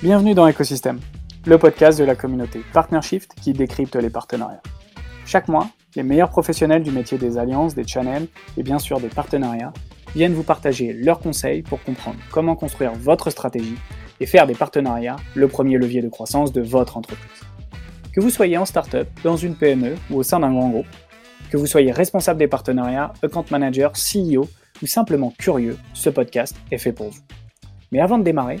Bienvenue dans Ecosystème, le podcast de la communauté Partnershift qui décrypte les partenariats. Chaque mois, les meilleurs professionnels du métier des alliances, des channels et bien sûr des partenariats viennent vous partager leurs conseils pour comprendre comment construire votre stratégie et faire des partenariats le premier levier de croissance de votre entreprise. Que vous soyez en startup, dans une PME ou au sein d'un grand groupe, que vous soyez responsable des partenariats, account manager, CEO ou simplement curieux, ce podcast est fait pour vous. Mais avant de démarrer,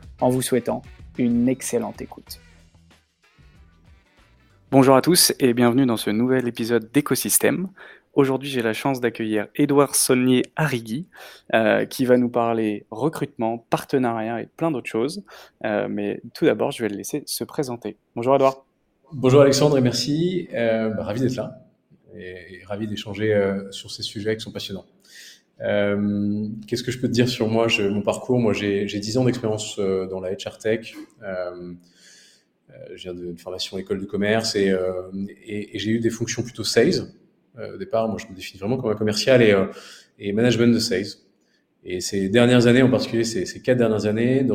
en vous souhaitant une excellente écoute. Bonjour à tous et bienvenue dans ce nouvel épisode d'Écosystème. Aujourd'hui, j'ai la chance d'accueillir Édouard Saulnier Arrigui, euh, qui va nous parler recrutement, partenariat et plein d'autres choses. Euh, mais tout d'abord, je vais le laisser se présenter. Bonjour Édouard. Bonjour Alexandre et merci. Euh, bah, ravi d'être là et, ravi d'échanger sur ces sujets qui sont passionnants. Euh, Qu'est-ce que je peux te dire sur moi? Mon parcours, moi j'ai 10 ans d'expérience euh, dans la HR Tech. Euh, euh, je viens d'une formation école de commerce et, j'ai eu des fonctions plutôt sales. au départ, moi je me définis vraiment comme un commercial et, management de sales. Et ces dernières années, en particulier ces, ces quatre dernières années,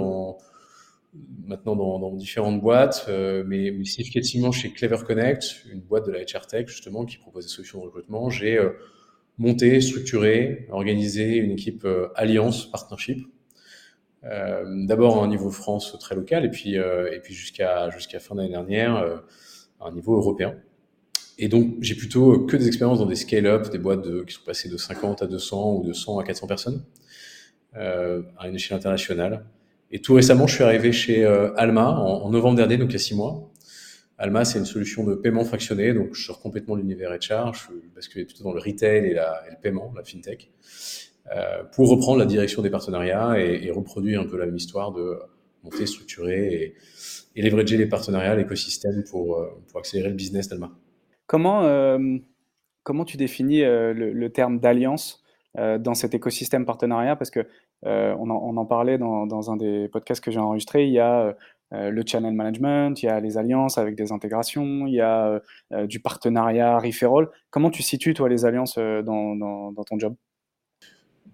maintenant dans, différentes boîtes, mais, mais, significativement chez Clever Connect, une boîte de la HR Tech justement qui propose des solutions de recrutement, j'ai monter, structurer, organiser une équipe euh, alliance, partnership. Euh, D'abord à un niveau France très local et puis, euh, et puis jusqu'à jusqu'à fin d'année dernière à un niveau européen. Et donc j'ai plutôt que des expériences dans des scale-up, des boîtes qui sont passées de 50 à 200 ou de 100 à 400 personnes à une échelle internationale. Et tout récemment, je suis arrivé chez Alma en, en novembre dernier, donc il y a six mois, Alma, c'est une solution de paiement fractionné, donc je sors complètement de l'univers HR, je suis basculé plutôt dans le retail et, le paiement, la fintech, euh, pour reprendre la direction des partenariats et, reproduire un peu la même histoire de monter, structurer et, et leverager les partenariats, l'écosystème pour, euh, accélérer le business d'Alma. Comment, euh, comment tu définis le, terme d'alliance dans cet écosystème partenariat? Parce que on en, parlait dans, dans, un des podcasts que j'ai enregistré, il y a le channel management, il y a les alliances avec des intégrations, il y a euh, du partenariat referral. Comment tu situes, toi, les alliances euh, dans, dans, dans, ton job?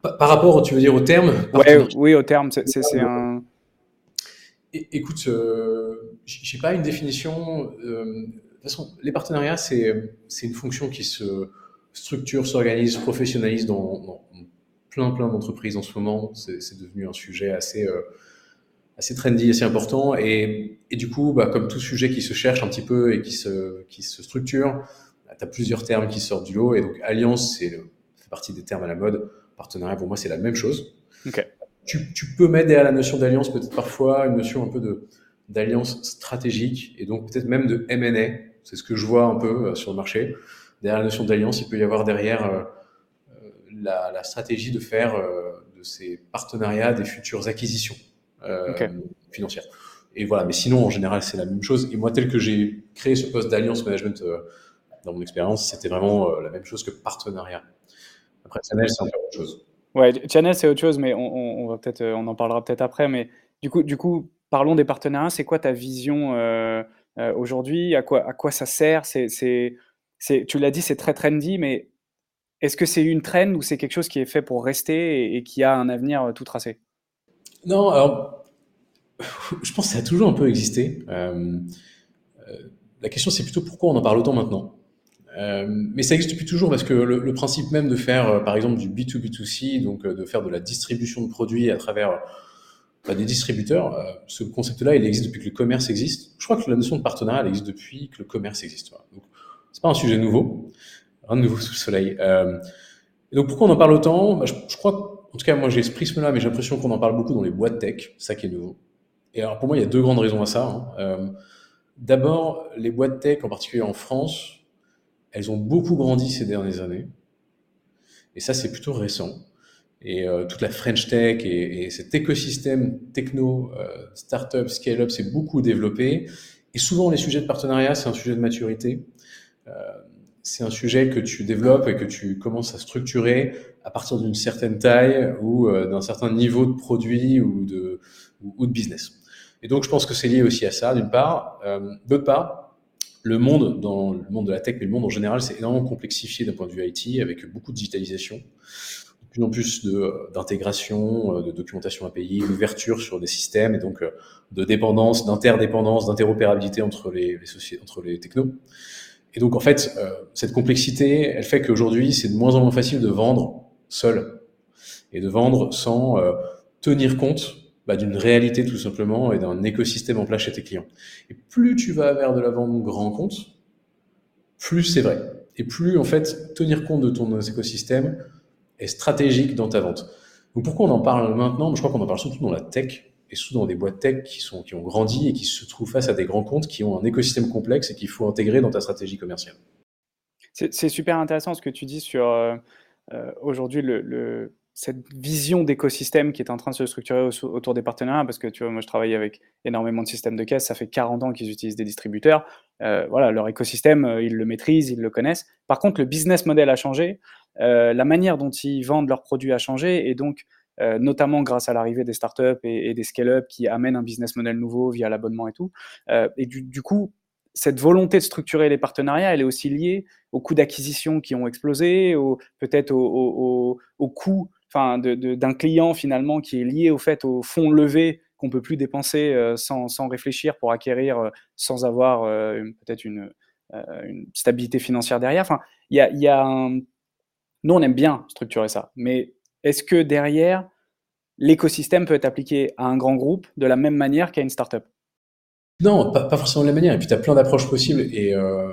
Par, rapport, tu veux dire, au terme? Ouais, Oui, au terme. C'est un. Écoute, euh, j'ai pas une définition. de toute façon, les partenariats, c'est une fonction qui se structure, s'organise, professionnalise dans, dans, plein, plein d'entreprises en ce moment. C'est devenu un sujet assez assez trendy, assez important. Et, et du coup, bah, comme tout sujet qui se cherche un petit peu et qui se, qui se structure, bah, tu as plusieurs termes qui sortent du lot. Et donc, alliance, c'est fait partie des termes à la mode. Partenariat, pour moi, c'est la même chose. Okay. Tu, tu, peux mettre derrière la notion d'alliance peut-être parfois une notion un peu de d'alliance stratégique et donc peut-être même de M&A. C'est ce que je vois un peu euh, sur le marché. Derrière la notion d'alliance, il peut y avoir derrière euh, euh la, la, stratégie de faire euh, de ces partenariats des futures acquisitions okay. financière. Et voilà, mais sinon, en général, c'est la même chose. Et moi, tel que j'ai créé ce poste d'alliance management euh, dans mon expérience, c'était vraiment euh, la même chose que partenariat. Après, channel, c'est encore autre chose. Ouais, channel, c'est autre chose, mais on, on, va peut-être, on en parlera peut-être après. Mais du coup, du coup, parlons des partenariats. C'est quoi ta vision euh, euh, aujourd'hui? À quoi, à quoi ça sert? C'est, c'est, c'est, Tu l'as dit, c'est très trendy, mais est-ce que c'est une trend ou c'est quelque chose qui est fait pour rester et, et qui a un avenir tout tracé? Non, alors, je pense que ça a toujours un peu existé. Euh, euh, la question, c'est plutôt pourquoi on en parle autant maintenant. Euh, mais ça existe depuis toujours parce que le, principe même de faire, par exemple, du B2B2C, donc de faire de la distribution de produits à travers bah, des distributeurs, ce concept-là, il existe depuis que le commerce existe. Je crois que la notion de partenariat, elle existe depuis que le commerce existe. Donc, c'est pas un sujet nouveau, rien de nouveau sous le soleil. donc, pourquoi on en parle autant? Bah, je crois en tout cas, moi j'ai ce prisme-là, mais j'ai l'impression qu'on en parle beaucoup dans les boîtes tech, ça qui est nouveau. Et alors pour moi, il y a deux grandes raisons à ça. Hein. Euh, D'abord, les boîtes tech, en particulier en France, elles ont beaucoup grandi ces dernières années. Et ça, c'est plutôt récent. et euh, toute la French Tech et, et cet écosystème techno, euh, startup, scale-up s'est beaucoup développé. Et souvent, les sujets de partenariat, c'est un sujet de maturité. Euh, c'est un sujet que tu développes et que tu commences à structurer à partir d'une certaine taille ou euh, d'un certain niveau de produit ou de, ou, de business. Et donc, je pense que c'est lié aussi à ça, d'une part. Euh, d'autre part, le monde, dans le monde de la tech, mais le monde en général, c'est énormément complexifié d'un point de vue IT, avec beaucoup de digitalisation plus en plus d'intégration, de, de, documentation API, d'ouverture sur des systèmes et donc euh, de dépendance, d'interdépendance, d'interopérabilité entre les, les entre les technos. Et donc en fait, euh, cette complexité, elle fait qu'aujourd'hui, c'est de moins en moins facile de vendre seul et de vendre sans euh, tenir compte bah, d'une réalité tout simplement et d'un écosystème en place chez tes clients. Et plus tu vas vers de la vente grand compte, plus c'est vrai. Et plus en fait tenir compte de ton écosystème, stratégique dans ta vente. Donc pourquoi on en parle maintenant? Je crois qu'on en parle surtout dans la tech et surtout dans des boîtes tech qui, sont, qui ont grandi et qui se trouvent face à des grands comptes qui ont un écosystème complexe et qu'il faut intégrer dans ta stratégie commerciale. C'est super intéressant ce que tu dis sur euh, euh, aujourd'hui le, cette vision d'écosystème qui est en train de se structurer autour des partenariats, parce que tu vois, moi je travaille avec énormément de systèmes de caisse, ça fait 40 ans qu'ils utilisent des distributeurs. Euh, voilà, leur écosystème, ils le maîtrisent, ils le connaissent. Par contre, le business model a changé. La manière dont ils vendent leurs produits a changé et donc euh, notamment grâce à l'arrivée des startups et, des scale-up qui amènent un business model nouveau via l'abonnement et tout. Euh, et du, coup, cette volonté de structurer les partenariats, elle est aussi liée aux coûts d'acquisition qui ont explosé, peut-être au, au, coût enfin, d'un client finalement qui est lié au fait au fonds levé qu'on peut plus dépenser sans, sans, réfléchir pour acquérir sans avoir peut-être une, une, stabilité financière derrière. Enfin, y a, y a nous, on aime bien structurer ça, mais est-ce que derrière, l'écosystème peut être appliqué à un grand groupe de la même manière qu'à une startup? Non, pas, forcément de la même manière. Et puis, tu as plein d'approches possibles. Et euh,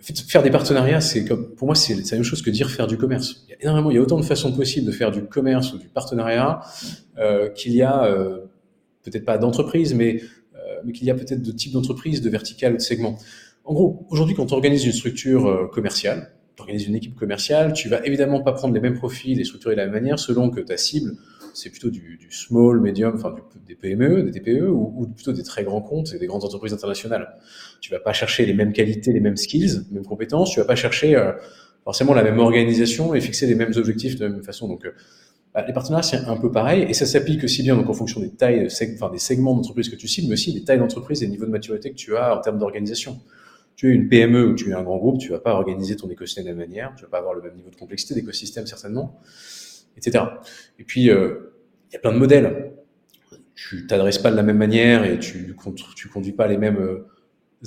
faire des partenariats, c'est comme, pour moi, c'est la même chose que dire faire du commerce. Il y a énormément, il y a autant de façons possibles de faire du commerce ou du partenariat euh, qu'il y a, euh, peut-être pas d'entreprise, mais, mais qu'il y a peut-être de types d'entreprises, de verticales, de segments. En gros, aujourd'hui, quand on organise une structure commerciale, organises une équipe commerciale, tu vas évidemment pas prendre les mêmes profils et structurer de la même manière selon que ta cible, c'est plutôt du, small, medium, enfin des PME, des TPE ou, plutôt des très grands comptes et des grandes entreprises internationales. Tu vas pas chercher les mêmes qualités, les mêmes skills, les mêmes compétences, tu vas pas chercher euh, forcément la même organisation et fixer les mêmes objectifs de la même façon. Donc, euh, bah, les partenariats, c'est un peu pareil et ça s'applique aussi bien donc, en fonction des tailles, enfin, des segments d'entreprise que tu cibles, mais aussi des tailles d'entreprise et des niveaux de maturité que tu as en termes d'organisation tu es une PME ou tu es un grand groupe, tu vas pas organiser ton écosystème de la même manière, tu vas pas avoir le même niveau de complexité d'écosystème certainement, etc. Et puis, euh, il y a plein de modèles. Tu t'adresses pas de la même manière et tu, tu conduis pas les mêmes euh,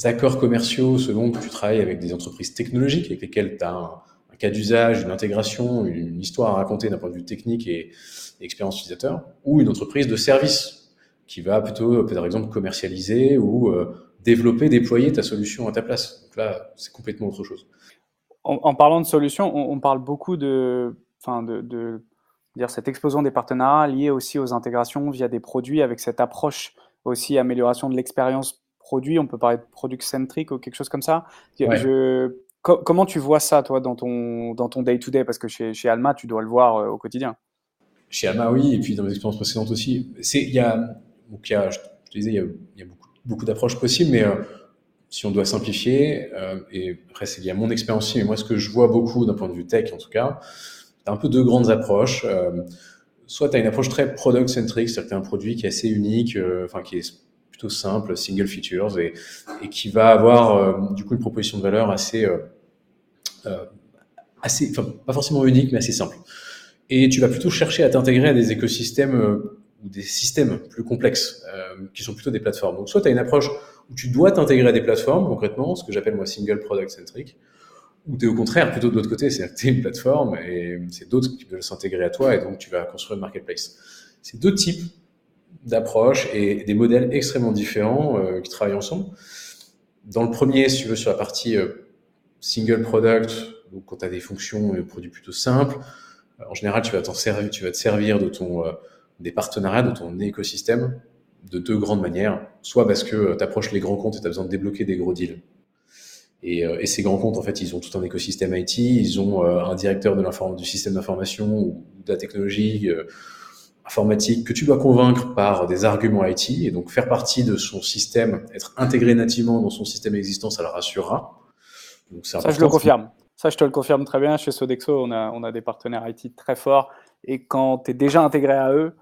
accords commerciaux selon que tu travailles avec des entreprises technologiques avec lesquelles tu as un, cas d'usage, une intégration, une, histoire à raconter d'un point de vue technique et, expérience utilisateur, ou une entreprise de service qui va plutôt, par exemple, commercialiser ou euh, développer, déployer ta solution à ta place. Donc là, c'est complètement autre chose. En, parlant de solutions, on, parle beaucoup de, enfin de, de, dire cette explosion des partenariats liés aussi aux intégrations via des produits avec cette approche aussi amélioration de l'expérience produit. On peut parler de product centric ou quelque chose comme ça. Je, comment tu vois ça, toi, dans ton dans ton day to day Parce que chez, chez Alma, tu dois le voir euh, au quotidien. Chez Alma, oui, et puis dans mes expériences précédentes aussi. C'est il y a donc il y a, je te disais, il y a, il y a beaucoup beaucoup d'approches possibles, mais euh, si on doit simplifier, euh, et après c'est lié à mon expérience aussi, mais moi ce que je vois beaucoup d'un point de vue tech en tout cas, tu un peu deux grandes approches. Euh, soit tu as une approche très product-centric, c'est-à-dire que tu as un produit qui est assez unique, enfin qui est plutôt simple, single features, et, et qui va avoir du coup une proposition de valeur assez, assez, enfin pas forcément unique, mais assez simple. Et tu vas plutôt chercher à t'intégrer à des écosystèmes ou des systèmes plus complexes, euh, qui sont plutôt des plateformes. Donc, soit tu as une approche où tu dois t'intégrer à des plateformes, concrètement, ce que j'appelle moi single product centric, ou tu es au contraire plutôt de l'autre côté, c'est-à-dire une plateforme et c'est d'autres qui veulent s'intégrer à toi et donc tu vas construire une marketplace. C'est deux types d'approches et des modèles extrêmement différents euh, qui travaillent ensemble. Dans le premier, si tu veux, sur la partie euh, single product, donc quand tu as des fonctions et des produits plutôt simples, en général, tu vas servir, tu vas te servir de ton des partenariats de ton écosystème de deux grandes manières. Soit parce que tu approches les grands comptes et tu as besoin de débloquer des gros deals. Et, euh, et, ces grands comptes, en fait, ils ont tout un écosystème IT, ils ont euh, un directeur de du système d'information ou de la technologie euh, informatique que tu dois convaincre par des arguments IT. Et donc, faire partie de son système, être intégré nativement dans son système existant, ça le rassurera. Donc, ça, je le confirme. Ça, je te le confirme très bien. Chez Sodexo, on a, on a des partenaires IT très forts. Et quand tu es déjà intégré à eux,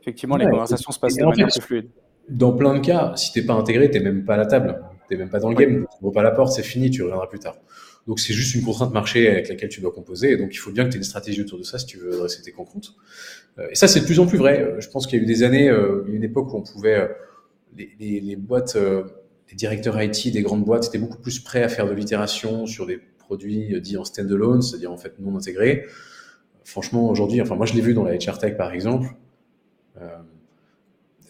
effectivement, les conversations se passent de manière plus fluide. Dans plein de cas, si tu n'es pas intégré, tu n'es même pas à la table t'es même pas dans le game, tu pas la porte, c'est fini, tu reviendras plus tard. Donc c'est juste une contrainte marché avec laquelle tu dois composer, et donc il faut bien que tu aies une stratégie autour de ça si tu veux adresser tes comptes. Euh, et ça c'est de plus en plus vrai. Euh, je pense qu'il y a eu des années, euh, une époque où on pouvait, les, les, les boîtes, les directeurs IT des grandes boîtes étaient beaucoup plus prêts à faire de l'itération sur des produits dits en standalone, c'est-à-dire en fait non intégrés. Franchement aujourd'hui, enfin moi je l'ai vu dans la HR Tech par exemple. Euh,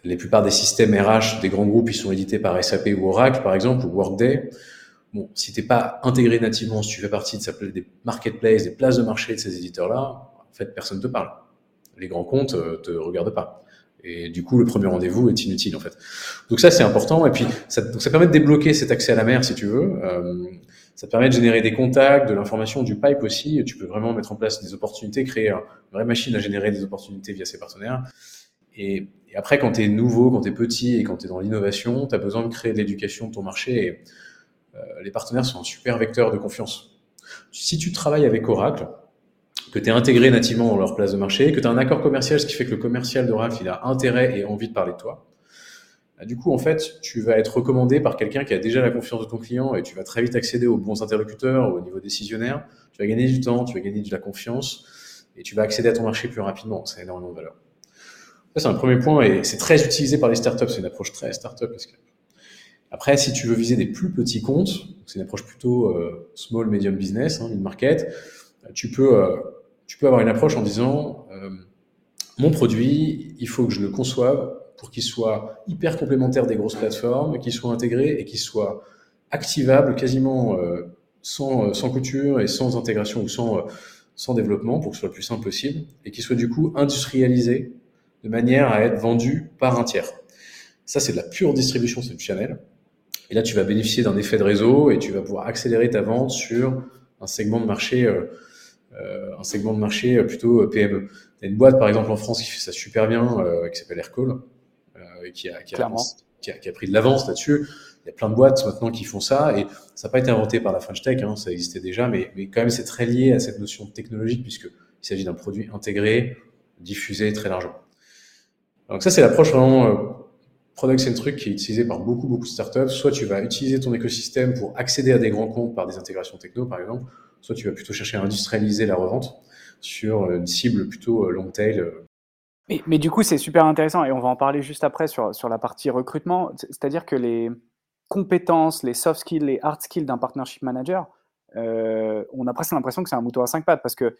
les plupart des systèmes RH des grands groupes, ils sont édités par SAP ou Oracle, par exemple, ou Workday. Bon, si t'es pas intégré nativement, si tu fais partie de s'appeler des marketplaces, des places de marché de ces éditeurs-là, en fait, personne te parle. Les grands comptes euh, te regardent pas. Et du coup, le premier rendez-vous est inutile, en fait. Donc ça, c'est important. Et puis, ça, ça permet de débloquer cet accès à la mer, si tu veux. Euh, ça te permet de générer des contacts, de l'information, du pipe aussi. Tu peux vraiment mettre en place des opportunités, créer une vraie machine à générer des opportunités via ses partenaires. Et, et après, quand tu es nouveau, quand tu es petit et quand tu es dans l'innovation, tu as besoin de créer de l'éducation de ton marché. Et, euh, les partenaires sont un super vecteur de confiance. Si tu travailles avec Oracle, que tu es intégré nativement dans leur place de marché, que tu as un accord commercial, ce qui fait que le commercial d'Oracle, il a intérêt et envie de parler de toi, bah, du coup, en fait, tu vas être recommandé par quelqu'un qui a déjà la confiance de ton client et tu vas très vite accéder aux bons interlocuteurs, au niveau décisionnaire. Tu vas gagner du temps, tu vas gagner de la confiance et tu vas accéder à ton marché plus rapidement. Ça a énormément de valeur. Ça, c'est un premier point et c'est très utilisé par les startups. C'est une approche très startup. Après, si tu veux viser des plus petits comptes, c'est une approche plutôt euh, small, medium business, hein, mid-market, tu peux, euh, tu peux avoir une approche en disant euh, mon produit, il faut que je le conçoive pour qu'il soit hyper complémentaire des grosses plateformes, qu'il soit intégré et qu'il soit activable quasiment sans, sans couture et sans intégration ou sans, sans développement pour que ce soit le plus simple possible et qu'il soit du coup industrialisé de manière à être vendu par un tiers. Ça, c'est de la pure distribution, c'est du channel. Et là, tu vas bénéficier d'un effet de réseau et tu vas pouvoir accélérer ta vente sur un segment de marché, euh, euh un segment de marché euh, plutôt PME. Il y a une boîte, par exemple, en France qui fait ça super bien, euh, qui s'appelle Aircall, euh, et qui a, qui, a, qui, a, qui a, pris de l'avance là-dessus. Il y a plein de boîtes maintenant qui font ça et ça n'a pas été inventé par la French Tech, hein, ça existait déjà, mais, mais quand même c'est très lié à cette notion technologique puisqu'il s'agit d'un produit intégré, diffusé très largement. Donc ça, c'est l'approche vraiment euh, product centric qui est utilisée par beaucoup, beaucoup de startups. Soit tu vas utiliser ton écosystème pour accéder à des grands comptes par des intégrations techno, par exemple. Soit tu vas plutôt chercher à industrialiser la revente sur une cible plutôt euh, long tail. Euh. Mais, du coup, c'est super intéressant et on va en parler juste après sur, sur la partie recrutement. C'est-à-dire que les compétences, les soft skills, les hard skills d'un partnership manager, euh, on a presque l'impression que c'est un mouton à cinq pattes parce que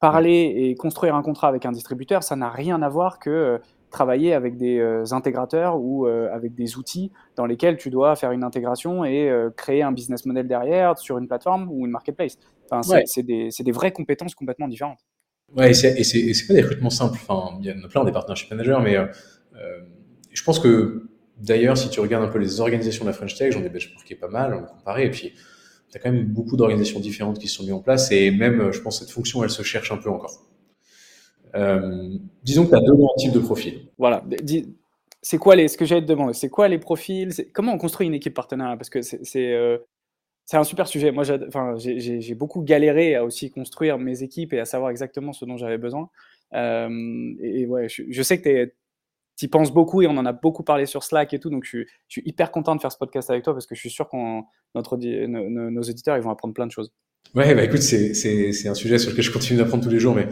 parler et construire un contrat avec un distributeur, ça n'a rien à voir que travailler avec des euh, intégrateurs ou euh, avec des outils dans lesquels tu dois faire une intégration et euh, créer un business model derrière sur une plateforme ou une marketplace. Enfin, c'est des, des, vraies compétences complètement différentes. Ouais, et c'est pas des recrutements simples. Enfin, il y en a plein des partnership managers, mais je pense que d'ailleurs, si tu regardes un peu les organisations de la French Tech, j'en ai benchmarké pas mal, on a comparé, et puis tu as quand même beaucoup d'organisations différentes qui se sont mises en place, et même, je pense, cette fonction, elle se cherche un peu encore. Euh, disons que tu as deux grands types de profils. Voilà. C'est quoi les, ce que j'allais te demander, c'est quoi les profils Comment on construit une équipe partenaire Parce que c'est euh, c'est un super sujet. Moi, j'ai beaucoup galéré à aussi construire mes équipes et à savoir exactement ce dont j'avais besoin. Euh, et, ouais, je, sais que tu y penses beaucoup et on en a beaucoup parlé sur Slack et tout. Donc, je, suis hyper content de faire ce podcast avec toi parce que je suis sûr que nos, nos auditeurs ils vont apprendre plein de choses. Ouais, bah écoute, c'est un sujet sur lequel je continue d'apprendre tous les jours, mais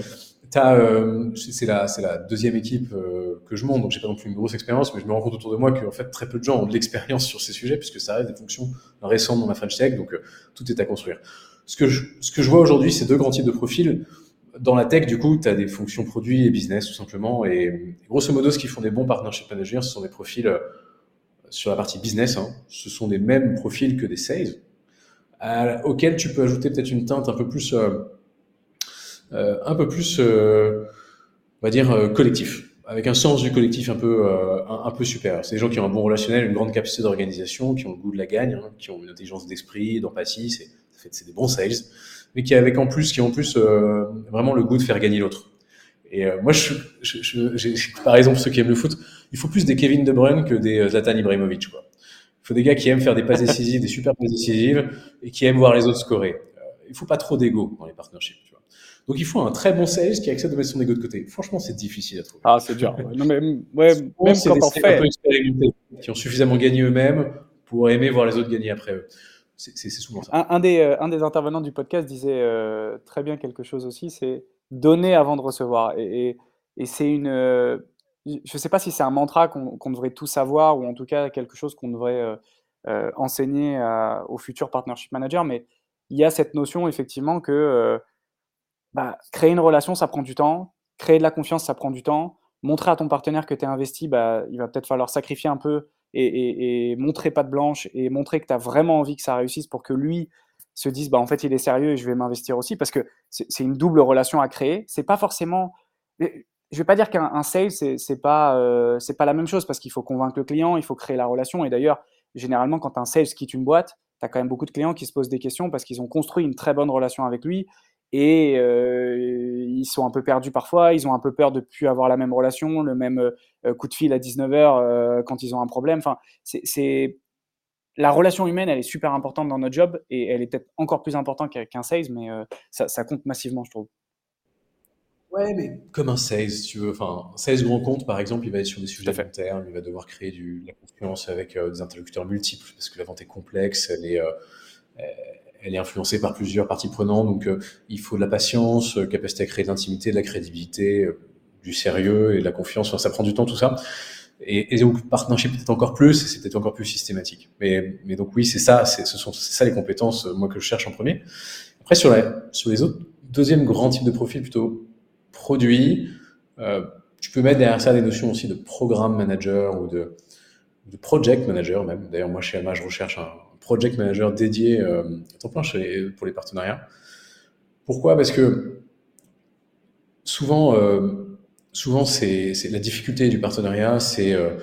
euh, c'est la, la deuxième équipe euh, que je monte, donc j'ai pas non plus une grosse expérience, mais je me rends compte autour de moi que en fait très peu de gens ont de l'expérience sur ces sujets, puisque ça reste des fonctions récentes dans la French Tech, donc euh, tout est à construire. Ce que je, ce que je vois aujourd'hui, c'est deux grands types de profils. Dans la tech, du coup, tu as des fonctions produits et business, tout simplement, et grosso modo, ce qui font des bons partnership managers, ce sont des profils sur la partie business, hein. ce sont des mêmes profils que des sales, auxquels tu peux ajouter peut-être une teinte un peu plus euh, un peu plus, euh, on va dire, euh, collectif. avec un sens du collectif un peu, euh, un, peu supérieur. C'est des gens qui ont un bon relationnel, une grande capacité d'organisation, qui ont le goût de la gagne, hein, qui ont une intelligence d'esprit, d'empathie. C'est, c'est des bons sales, mais qui avec en plus, qui ont en plus euh, vraiment le goût de faire gagner l'autre. Et euh, moi, je, je, je, par exemple, ceux qui aiment le foot, il faut plus des Kevin De Bruyne que des Zlatan Ibrahimovic. Quoi. Il faut des gars qui aiment faire des passes décisives, des super passes décisives, et qui aiment voir les autres scorer. il faut pas trop d'ego dans les partnerships. Donc il faut un très bon sales qui accepte de mettre son ego de côté. Franchement, c'est difficile à trouver. Ah, c'est dur. non, mais, ouais, même quand on fait. Un peu qui ont suffisamment gagné eux-mêmes pour aimer voir les autres gagner après eux. C'est souvent ça. Un, des, euh, un, des, intervenants du podcast disait euh, très bien quelque chose aussi, c'est donner avant de recevoir. Et, et, c'est une... Euh, je ne sais pas si c'est un mantra qu'on devrait tout savoir ou en tout cas quelque chose qu'on devrait enseigner à, aux futurs partnership managers, mais il y a cette notion effectivement que bah, créer une relation, ça prend du temps. Créer de la confiance, ça prend du temps. Montrer à ton partenaire que tu es investi, bah, il va peut-être falloir sacrifier un peu et, montrer pas de blanche et montrer que tu as vraiment envie que ça réussisse pour que lui se dise bah, en fait, il est sérieux et je vais m'investir aussi parce que c'est une double relation à créer. C'est pas forcément. Je vais pas dire qu'un sales, c'est pas, euh, pas la même chose parce qu'il faut convaincre le client, il faut créer la relation. Et d'ailleurs, généralement, quand un sales quitte une boîte, tu as quand même beaucoup de clients qui se posent des questions parce qu'ils ont construit une très bonne relation avec lui et euh, ils sont un peu perdus parfois, ils ont un peu peur de plus avoir la même relation, le même euh, coup de fil à 19h euh, quand ils ont un problème. Enfin, c'est la relation humaine, elle est super importante dans notre job et elle est peut-être encore plus importante qu'un sales, mais ça, ça, compte massivement, je trouve. Ouais, mais comme un sales, tu veux. Enfin, un sales grand compte, par exemple, il va être sur des sujets long terme, il va devoir créer du, de la confiance avec des interlocuteurs multiples parce que la vente est complexe, elle est elle est influencée par plusieurs parties prenantes, donc euh, il faut de la patience, euh, capacité à créer de l'intimité, de la crédibilité, euh, du sérieux et de la confiance. Enfin, ça prend du temps tout ça. Et, et donc partnership peut-être encore plus, c'est peut-être encore plus systématique. Mais, mais donc oui, c'est ça, c'est ce sont ça les compétences moi que je cherche en premier. Après sur la sur les autres, deuxième grand type de profil plutôt produit. Euh, tu peux mettre derrière ça des notions aussi de programme manager ou de, de project manager même. D'ailleurs moi chez Alma je recherche un project manager dédié euh, plein pour les partenariats. Pourquoi? Parce que souvent, euh, souvent c'est la difficulté du partenariat, c'est euh,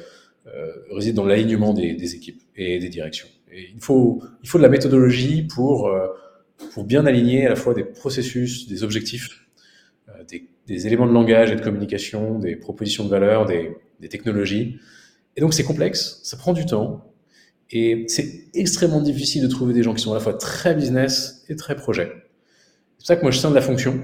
réside dans l'alignement des, équipes et des directions. Et il faut, il faut de la méthodologie pour, pour bien aligner à la fois des processus, des objectifs, des, éléments de langage et de communication, des propositions de valeur, des technologies. Et donc c'est complexe, ça prend du temps, et c'est extrêmement difficile de trouver des gens qui sont à la fois très business et très projet. C'est pour ça que moi je sens de la fonction,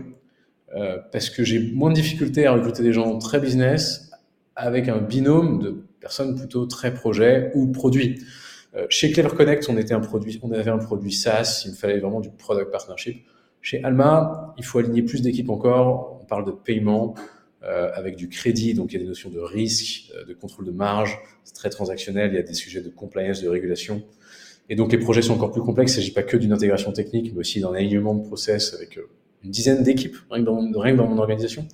euh, parce que j'ai moins de difficultés à recruter des gens très business avec un binôme de personnes plutôt très projet ou produit. Euh, chez Clever Connect, on était un produit, on avait un produit SaaS, il me fallait vraiment du product partnership. Chez Alma, il faut aligner plus d'équipes encore. On parle de paiement, euh, avec du crédit, donc il y a des notions de risque, euh, de contrôle de marge, c'est très transactionnel, il y a des sujets de compliance, de régulation. Et donc les projets sont encore plus complexes, il ne s'agit pas que d'une intégration technique, mais aussi d'un alignement de process avec euh, une dizaine d'équipes, rien, rien, que dans mon organisation.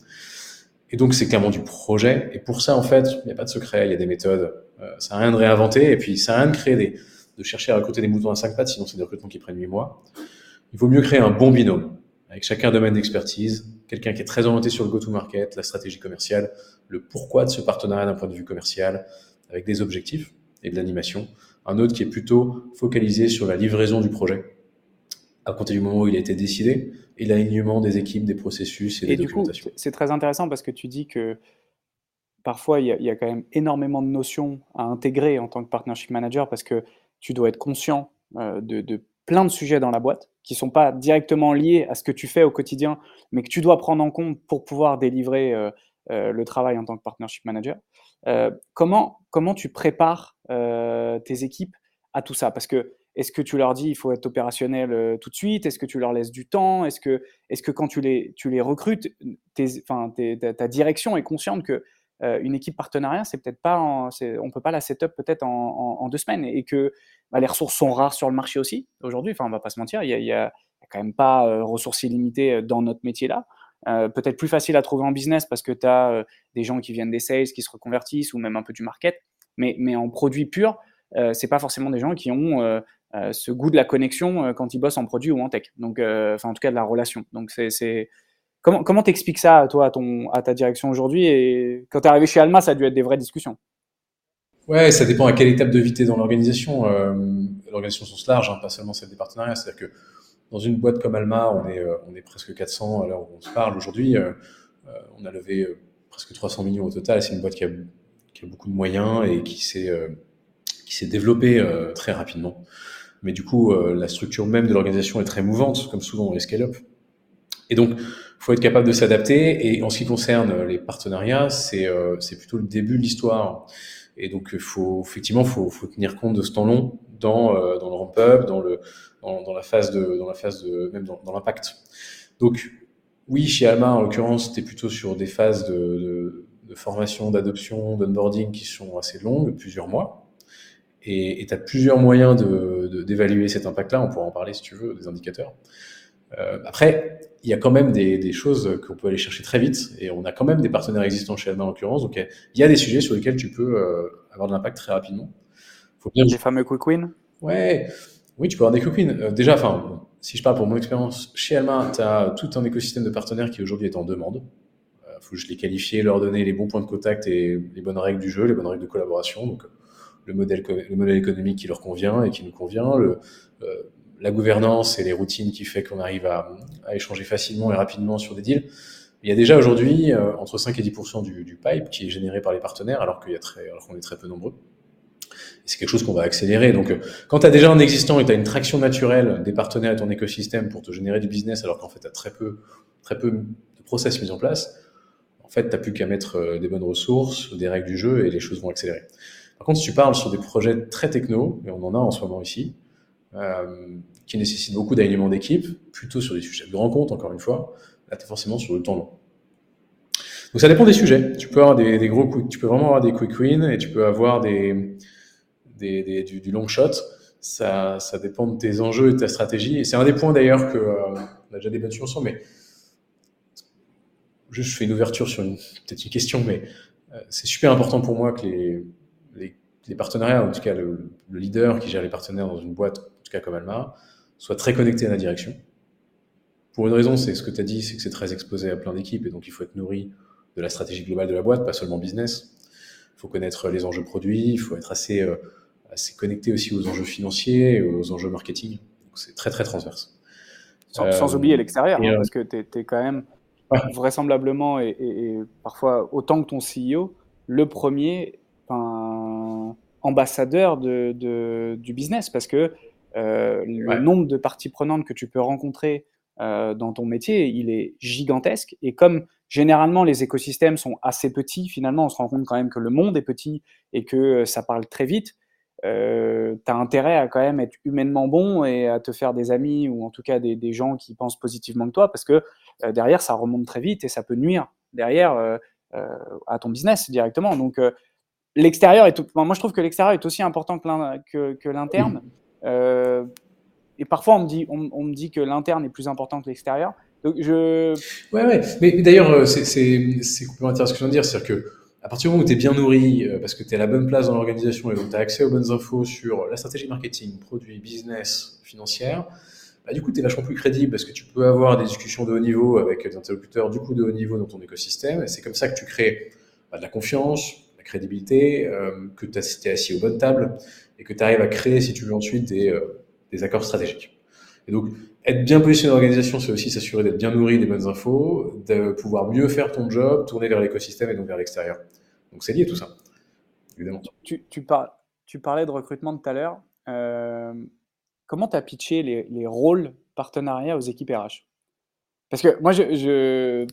Et donc c'est clairement du projet. Et pour ça, en fait, il n'y a pas de secret, il y a des méthodes. Euh, ça n'a rien de réinventer, et puis ça n'a rien de créer des, de chercher à recruter des moutons à cinq pattes, sinon c'est des recrutements qui prennent huit mois. Il vaut mieux créer un bon binôme, avec chacun domaine d'expertise, quelqu'un qui est très orienté sur le go-to-market, la stratégie commerciale, le pourquoi de ce partenariat d'un point de vue commercial, avec des objectifs et de l'animation. Un autre qui est plutôt focalisé sur la livraison du projet, à compter du moment où il a été décidé, et l'alignement des équipes, des processus et, des documentations. C'est très intéressant parce que tu dis que parfois, il y, a, il y, a, quand même énormément de notions à intégrer en tant que partnership manager parce que tu dois être conscient euh, de, de plein de sujets dans la boîte qui sont pas directement liés à ce que tu fais au quotidien, mais que tu dois prendre en compte pour pouvoir délivrer euh, euh, le travail en tant que partnership manager. Euh, comment, comment tu prépares tes équipes à tout ça? Parce que est-ce que tu leur dis il faut être opérationnel tout de suite? Est-ce que tu leur laisses du temps? Est-ce que, est que quand tu les, tu les recrutes, ta direction est consciente que euh, une équipe partenariat, c'est peut-être pas, en, on peut pas la setup peut-être en, deux semaines et que bah, les ressources sont rares sur le marché aussi aujourd'hui. Enfin, on va pas se mentir, il y a, quand même pas euh, ressources illimitées euh, dans notre métier là. peut-être plus facile à trouver en business parce que tu as des gens qui viennent des sales, qui se reconvertissent ou même un peu du market. Mais, en produit pur, euh, c'est pas forcément des gens qui ont ce goût de la connexion quand ils bossent en produit ou en tech. Donc, enfin, en tout cas, de la relation. Donc, c'est comment comment t'expliques ça, toi, à, ton, à ta direction aujourd'hui Et quand tu es arrivé chez Alma, ça a dû être des vraies discussions. Ouais, ça dépend à quelle étape de tu dans l'organisation. Euh, l'organisation sens large, hein, pas seulement celle des partenariats. C'est-à-dire que dans une boîte comme Alma, on est, euh, on est presque 400 à l'heure où on se parle aujourd'hui. Euh, on a levé presque 300 millions au total. C'est une boîte qui a, qui a, beaucoup de moyens et qui s'est qui s'est développée très rapidement. Mais du coup, la structure même de l'organisation est très mouvante, comme souvent dans les scale-up. Et donc, faut être capable de s'adapter. Et en ce qui concerne les partenariats, c'est c'est plutôt le début de l'histoire. Et donc, faut effectivement, faut, faut tenir compte de ce temps long dans euh, dans le ramp-up, dans le dans, la phase de dans la phase de même dans, l'impact. Donc, oui, chez Alma, en l'occurrence, c'était plutôt sur des phases de, de, de formation, d'adoption, d'onboarding qui sont assez longues, plusieurs mois. Et tu as plusieurs moyens d'évaluer cet impact-là. On pourra en parler si tu veux, des indicateurs. Euh, après, il y a quand même des, des choses qu'on peut aller chercher très vite et on a quand même des partenaires existants chez Alma en l'occurrence. Donc, il y a des sujets sur lesquels tu peux euh, avoir de l'impact très rapidement. Faut bien... Les fameux quick wins? Ouais, oui, tu peux avoir des quick wins. Euh, déjà, enfin, si je parle pour mon expérience, chez Alma, tu as tout un écosystème de partenaires qui aujourd'hui est en demande. Il faut je les qualifie, leur donner les bons points de contact et les bonnes règles du jeu, les bonnes règles de collaboration. Donc, le modèle, le modèle économique qui leur convient et qui nous convient, le, la gouvernance et les routines qui fait qu'on arrive à, échanger facilement et rapidement sur des deals. Il y a déjà aujourd'hui euh, entre 5 et 10 du, du, pipe qui est généré par les partenaires, alors qu'il y a très, qu'on est très peu nombreux. C'est quelque chose qu'on va accélérer. Donc, euh, quand tu as déjà un existant et tu as une traction naturelle des partenaires et ton écosystème pour te générer du business, alors qu'en fait, tu as très peu, très peu de process mis en place, en fait, tu n'as plus qu'à mettre euh, des bonnes ressources, des règles du jeu et les choses vont accélérer. Par contre, si tu parles sur des projets très techno, et on en a en ce moment ici, qui nécessite beaucoup d'alignement d'équipe, plutôt sur des sujets de grand compte, encore une fois. Là, tu es forcément sur le temps long. Donc ça dépend des sujets. Tu peux avoir des, gros tu peux vraiment avoir des quick wins et tu peux avoir des, du, long shot. Ça, dépend de tes enjeux et de ta stratégie. Et c'est un des points d'ailleurs que euh, on a déjà débattu ensemble, mais juste je fais une ouverture sur peut-être une question, mais euh, c'est super important pour moi que les, les, partenariats, en tout cas le, le, leader qui gère les partenaires dans une boîte, tout cas comme Alma, soit très connecté à la direction. Pour une raison, c'est ce que tu as dit, c'est que c'est très exposé à plein d'équipes et donc il faut être nourri de la stratégie globale de la boîte, pas seulement business. Il faut connaître les enjeux produits, il faut être assez, euh, assez connecté aussi aux enjeux financiers et aux enjeux marketing. C'est très très transverse. Sans, sans oublier l'extérieur, hein, parce que tu es, quand même ouais. vraisemblablement et, et, et, parfois autant que ton CEO, le premier ambassadeur de, de, du business, parce que euh, le ouais. nombre de parties prenantes que tu peux rencontrer euh, dans ton métier, il est gigantesque. Et comme généralement les écosystèmes sont assez petits, finalement, on se rend compte quand même que le monde est petit et que euh, ça parle très vite. Euh, tu as intérêt à quand même être humainement bon et à te faire des amis ou en tout cas des, des gens qui pensent positivement de toi parce que euh, derrière ça remonte très vite et ça peut nuire derrière euh, à ton business directement. Donc l'extérieur est tout... moi je trouve que l'extérieur est aussi important que l'interne. Euh, et parfois, on me dit, on, me dit que l'interne est plus important que l'extérieur. Donc, je. Ouais, ouais. Mais d'ailleurs, euh, c'est complémentaire à ce que je viens de dire. C'est-à-dire que, à partir du moment où tu es bien nourri, euh, parce que tu es à la bonne place dans l'organisation et donc tu as accès aux bonnes infos sur la stratégie marketing, produits, business, financière, bah, du coup, tu es vachement plus crédible parce que tu peux avoir des discussions de haut niveau avec des interlocuteurs du coup de haut niveau dans ton écosystème. Et c'est comme ça que tu crées bah, de la confiance, de la crédibilité, que tu es assis aux bonnes tables et que tu arrives à créer, si tu veux, ensuite des, euh, des accords stratégiques. Et donc, être bien positionné dans l'organisation, c'est aussi s'assurer d'être bien nourri des bonnes infos, de pouvoir mieux faire ton job, tourner vers l'écosystème et donc vers l'extérieur. Donc, c'est lié tout ça, évidemment. Tu, tu, par, tu parlais de recrutement tout à l'heure. Euh, comment tu as pitché les, les, rôles partenariats aux équipes RH Parce que moi, je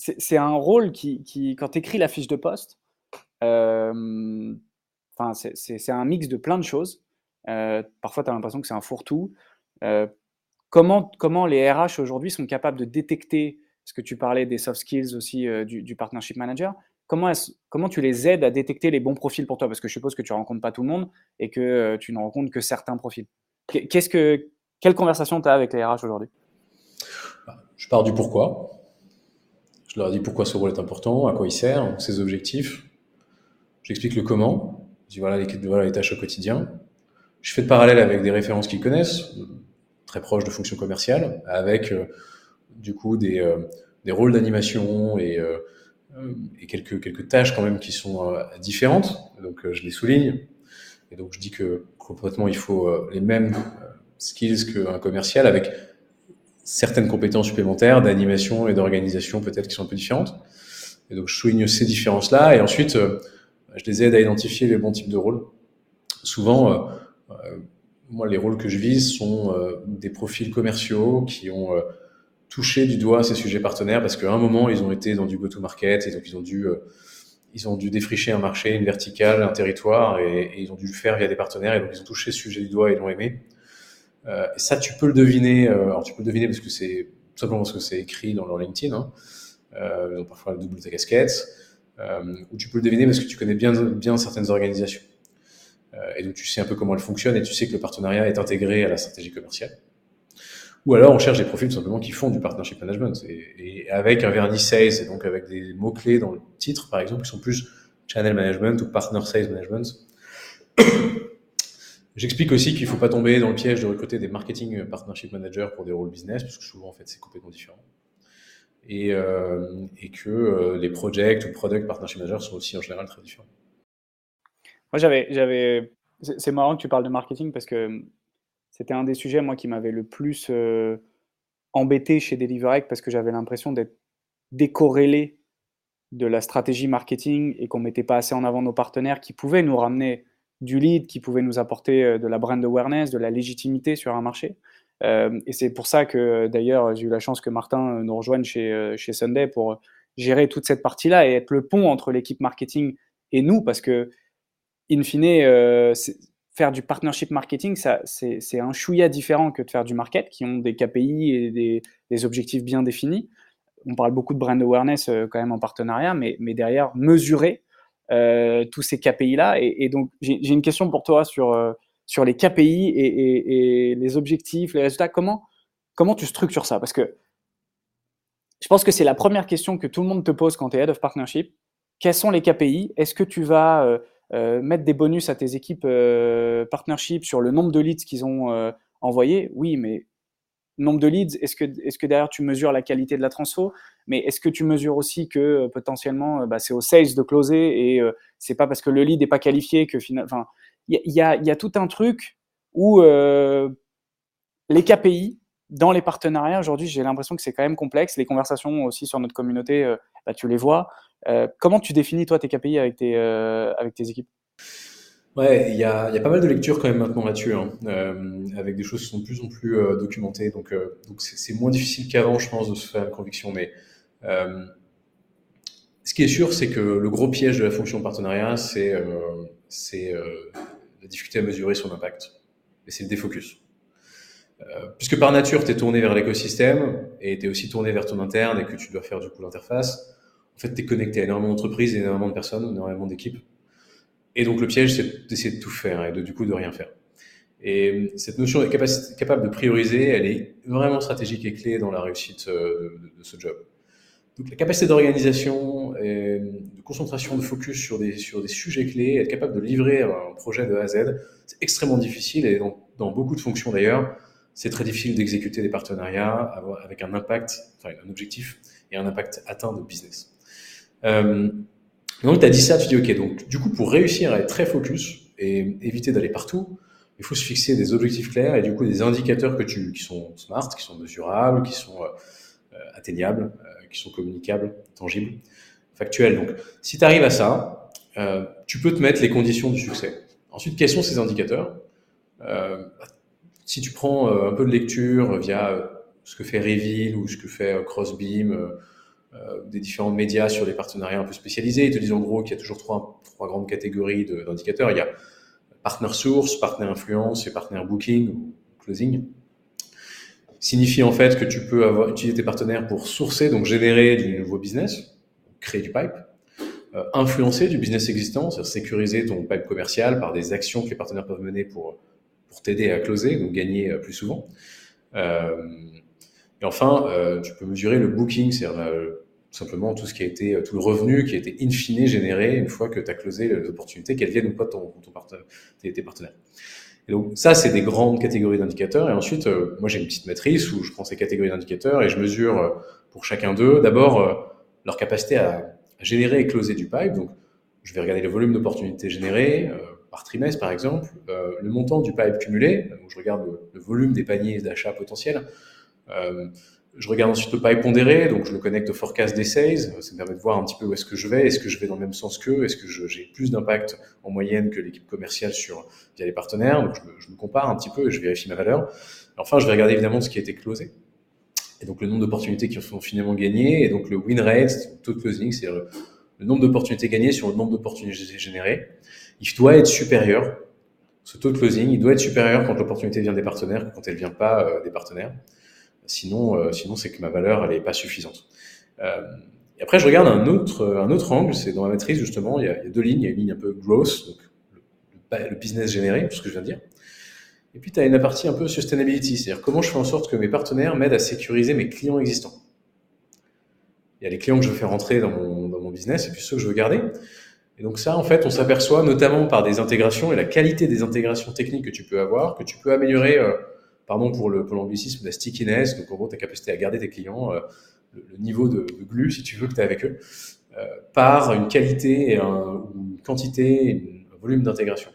c'est un rôle qui, qui quand tu écris la fiche de poste, euh, C'est un mix de plein de choses. Euh, parfois, tu as l'impression que c'est un fourre-tout. Euh, comment, les RH aujourd'hui sont capables de détecter, parce que tu parlais des soft skills aussi euh, du, partnership manager, comment, tu les aides à détecter les bons profils pour toi? Parce que je suppose que tu ne rencontres pas tout le monde et que tu ne rencontres que certains profils. Quelle conversation tu as avec les RH aujourd'hui? Je pars du pourquoi. Je leur dis pourquoi ce rôle est important, à quoi il sert, ses objectifs. J'explique le comment. Je dis voilà les, tâches au quotidien. Je fais de parallèle avec des références qu'ils connaissent, très proches de fonctions commerciales, avec euh, du coup des, euh, des rôles d'animation et, et quelques, quelques tâches quand même qui sont différentes. Donc je les souligne. Et donc je dis que complètement il faut les mêmes skills qu'un commercial avec certaines compétences supplémentaires d'animation et d'organisation peut-être qui sont un peu différentes. Et donc je souligne ces différences-là et ensuite je les aide à identifier les bons types de rôles. Souvent, moi, les rôles que je vise sont euh, des profils commerciaux qui ont euh, touché du doigt ces sujets partenaires parce qu'à un moment, ils ont été dans du go-to-market et donc ils ont dû euh, ils ont dû défricher un marché, une verticale, un territoire et, ils ont dû le faire via des partenaires et donc ils ont touché ce sujet du doigt et l'ont aimé. Euh, ça, tu peux le deviner. alors, tu peux le deviner parce que c'est simplement parce que c'est écrit dans leur LinkedIn. Hein. Euh, ils ont parfois le double de ta casquette. Ou tu peux le deviner parce que tu connais bien certaines organisations. Euh, et donc tu sais un peu comment elle fonctionne et tu sais que le partenariat est intégré à la stratégie commerciale. Ou alors on cherche des profils simplement qui font du partnership management et, avec un vernis sales et donc avec des mots clés dans le titre par exemple qui sont plus channel management ou partner sales management. J'explique aussi qu'il ne faut pas tomber dans le piège de recruter des marketing partnership managers pour des rôles business, parce que souvent en fait c'est complètement différent. Et, euh, et que euh, les project ou product partnership managers sont aussi en général très différents. Moi, j'avais, j'avais, c'est marrant que tu parles de marketing parce que c'était un des sujets, moi, qui m'avait le plus euh, embêté chez DeliverEck parce que j'avais l'impression d'être décorrélé de la stratégie marketing et qu'on mettait pas assez en avant nos partenaires qui pouvaient nous ramener du lead, qui pouvaient nous apporter de la brand awareness, de la légitimité sur un marché. Euh, et c'est pour ça que d'ailleurs j'ai eu la chance que Martin nous rejoigne chez, chez Sunday pour gérer toute cette partie-là et être le pont entre l'équipe marketing et nous parce que in fine, euh, faire du partnership marketing, c'est un chouïa différent que de faire du market, qui ont des KPI et des, objectifs bien définis. On parle beaucoup de brand awareness euh, quand même en partenariat, mais, mais derrière, mesurer euh, tous ces KPI-là. Et, donc, j'ai une question pour toi sur, sur les KPI et, les objectifs, les résultats. Comment, comment tu structures ça? Parce que je pense que c'est la première question que tout le monde te pose quand tu es head of partnership. Quels sont les KPI Est-ce que tu vas euh, mettre des bonus à tes équipes euh, partnership sur le nombre de leads qu'ils ont euh, envoyés, oui, mais nombre de leads, est-ce que, est que derrière tu mesures la qualité de la transfo? Mais est-ce que tu mesures aussi que potentiellement bah, c'est au sales de closer et c'est pas parce que le lead n'est pas qualifié que finalement. Il y, a, tout un truc où les KPI dans les partenariats aujourd'hui, j'ai l'impression que c'est quand même complexe. Les conversations aussi sur notre communauté, bah, tu les vois. Euh, comment tu définis, toi, tes KPI avec tes, euh, équipes? Ouais, il y a, pas mal de lectures quand même maintenant là-dessus, hein, euh, avec des choses qui sont de plus en plus euh, documentées. Donc, euh, c'est moins difficile qu'avant, je pense, de se faire une conviction. Mais ce qui est sûr, c'est que le gros piège de la fonction partenariat, c'est la difficulté à mesurer son impact. Et c'est le défocus. puisque par nature, tu es tourné vers l'écosystème et tu es aussi tourné vers ton interne et que tu dois faire du coup l'interface, en fait, tu es connecté à énormément d'entreprises, énormément de personnes, énormément d'équipes. Et donc, le piège, c'est d'essayer de tout faire et de, du coup, de rien faire. Et cette notion d'être capable de prioriser, elle est vraiment stratégique et clé dans la réussite euh, de, ce job. Donc, la capacité d'organisation, de concentration, de focus sur des, sur des sujets clés, être capable de livrer un projet de A à Z, c'est extrêmement difficile et dans, dans beaucoup de fonctions d'ailleurs, c'est très difficile d'exécuter des partenariats avec un impact, enfin un objectif et un impact atteint de business. Euh, donc, tu as dit ça, tu dis, OK, donc du coup, pour réussir à être très focus et éviter d'aller partout, il faut se fixer des objectifs clairs et du coup des indicateurs que tu, qui sont smart, qui sont mesurables, qui sont euh, atteignables, euh, qui sont communicables, tangibles, factuels. Donc, si tu arrives à ça, euh, tu peux te mettre les conditions du succès. Ensuite, quels sont ces indicateurs? Euh, Si tu prends un peu de lecture via ce que fait Reveal ou ce que fait Crossbeam, euh, des différents médias sur les partenariats un peu spécialisés. Ils te disent en gros qu'il y a toujours trois, trois grandes catégories d'indicateurs. Il y a partner source, partner influence et partner booking ou closing. Signifie en fait que tu peux avoir, utiliser tes partenaires pour sourcer, donc générer du nouveau business, créer du pipe, euh, influencer du business existant, c'est-à-dire sécuriser ton pipe commercial par des actions que les partenaires peuvent mener pour, pour t'aider à closer, donc gagner euh, plus souvent. Euh, et enfin, euh, tu peux mesurer le booking, c'est-à-dire euh, simplement tout ce qui a été, tout le revenu qui a été in fine généré une fois que tu as closé les opportunités, qu'elles viennent ou pas de ton, ton partenaire, tes, partenaires. Donc ça, c'est des grandes catégories d'indicateurs. Et ensuite, euh, moi j'ai une petite matrice où je prends ces catégories d'indicateurs et je mesure euh, pour chacun d'eux d'abord euh, leur capacité à, générer et closer du pipe. Donc je vais regarder le volume d'opportunités générées par trimestre par exemple, le montant du pipe cumulé. Donc je regarde le, volume des paniers d'achat potentiels. Je regarde ensuite le pipe pondéré, donc je le connecte au forecast des sales. Ça me permet de voir un petit peu où est-ce que je vais. Est-ce que je vais dans le même sens qu'eux? Est-ce que j'ai plus d'impact en moyenne que l'équipe commerciale sur via les partenaires? Donc je me, compare un petit peu et je vérifie ma valeur. enfin, je vais regarder évidemment ce qui a été closé. Et donc le nombre d'opportunités qui sont finalement gagnées. Et donc le win rate, taux de closing, c'est le, nombre d'opportunités gagnées sur le nombre d'opportunités générées. Il doit être supérieur. Ce taux de closing, il doit être supérieur quand l'opportunité vient des partenaires que quand elle vient pas euh, des partenaires. Sinon, euh, sinon c'est que ma valeur, elle n'est pas suffisante. Euh, et après, je regarde un autre, un autre angle, c'est dans la matrice, justement, il y, a, deux lignes. Il y a une ligne un peu growth, donc le, business généré, tout ce que je viens de dire. Et puis, tu as une partie un peu sustainability, c'est-à-dire comment je fais en sorte que mes partenaires m'aident à sécuriser mes clients existants. Il y a les clients que je veux faire rentrer dans mon, dans mon business et puis ceux que je veux garder. Et donc ça, en fait, on s'aperçoit notamment par des intégrations et la qualité des intégrations techniques que tu peux avoir, que tu peux améliorer euh, pardon pour le pour l'anglicisme, la stickiness, donc en gros ta capacité à garder tes clients, euh, le, niveau de, de, glue, si tu veux, que tu as avec eux, euh, par une qualité, un, une quantité, un volume d'intégration.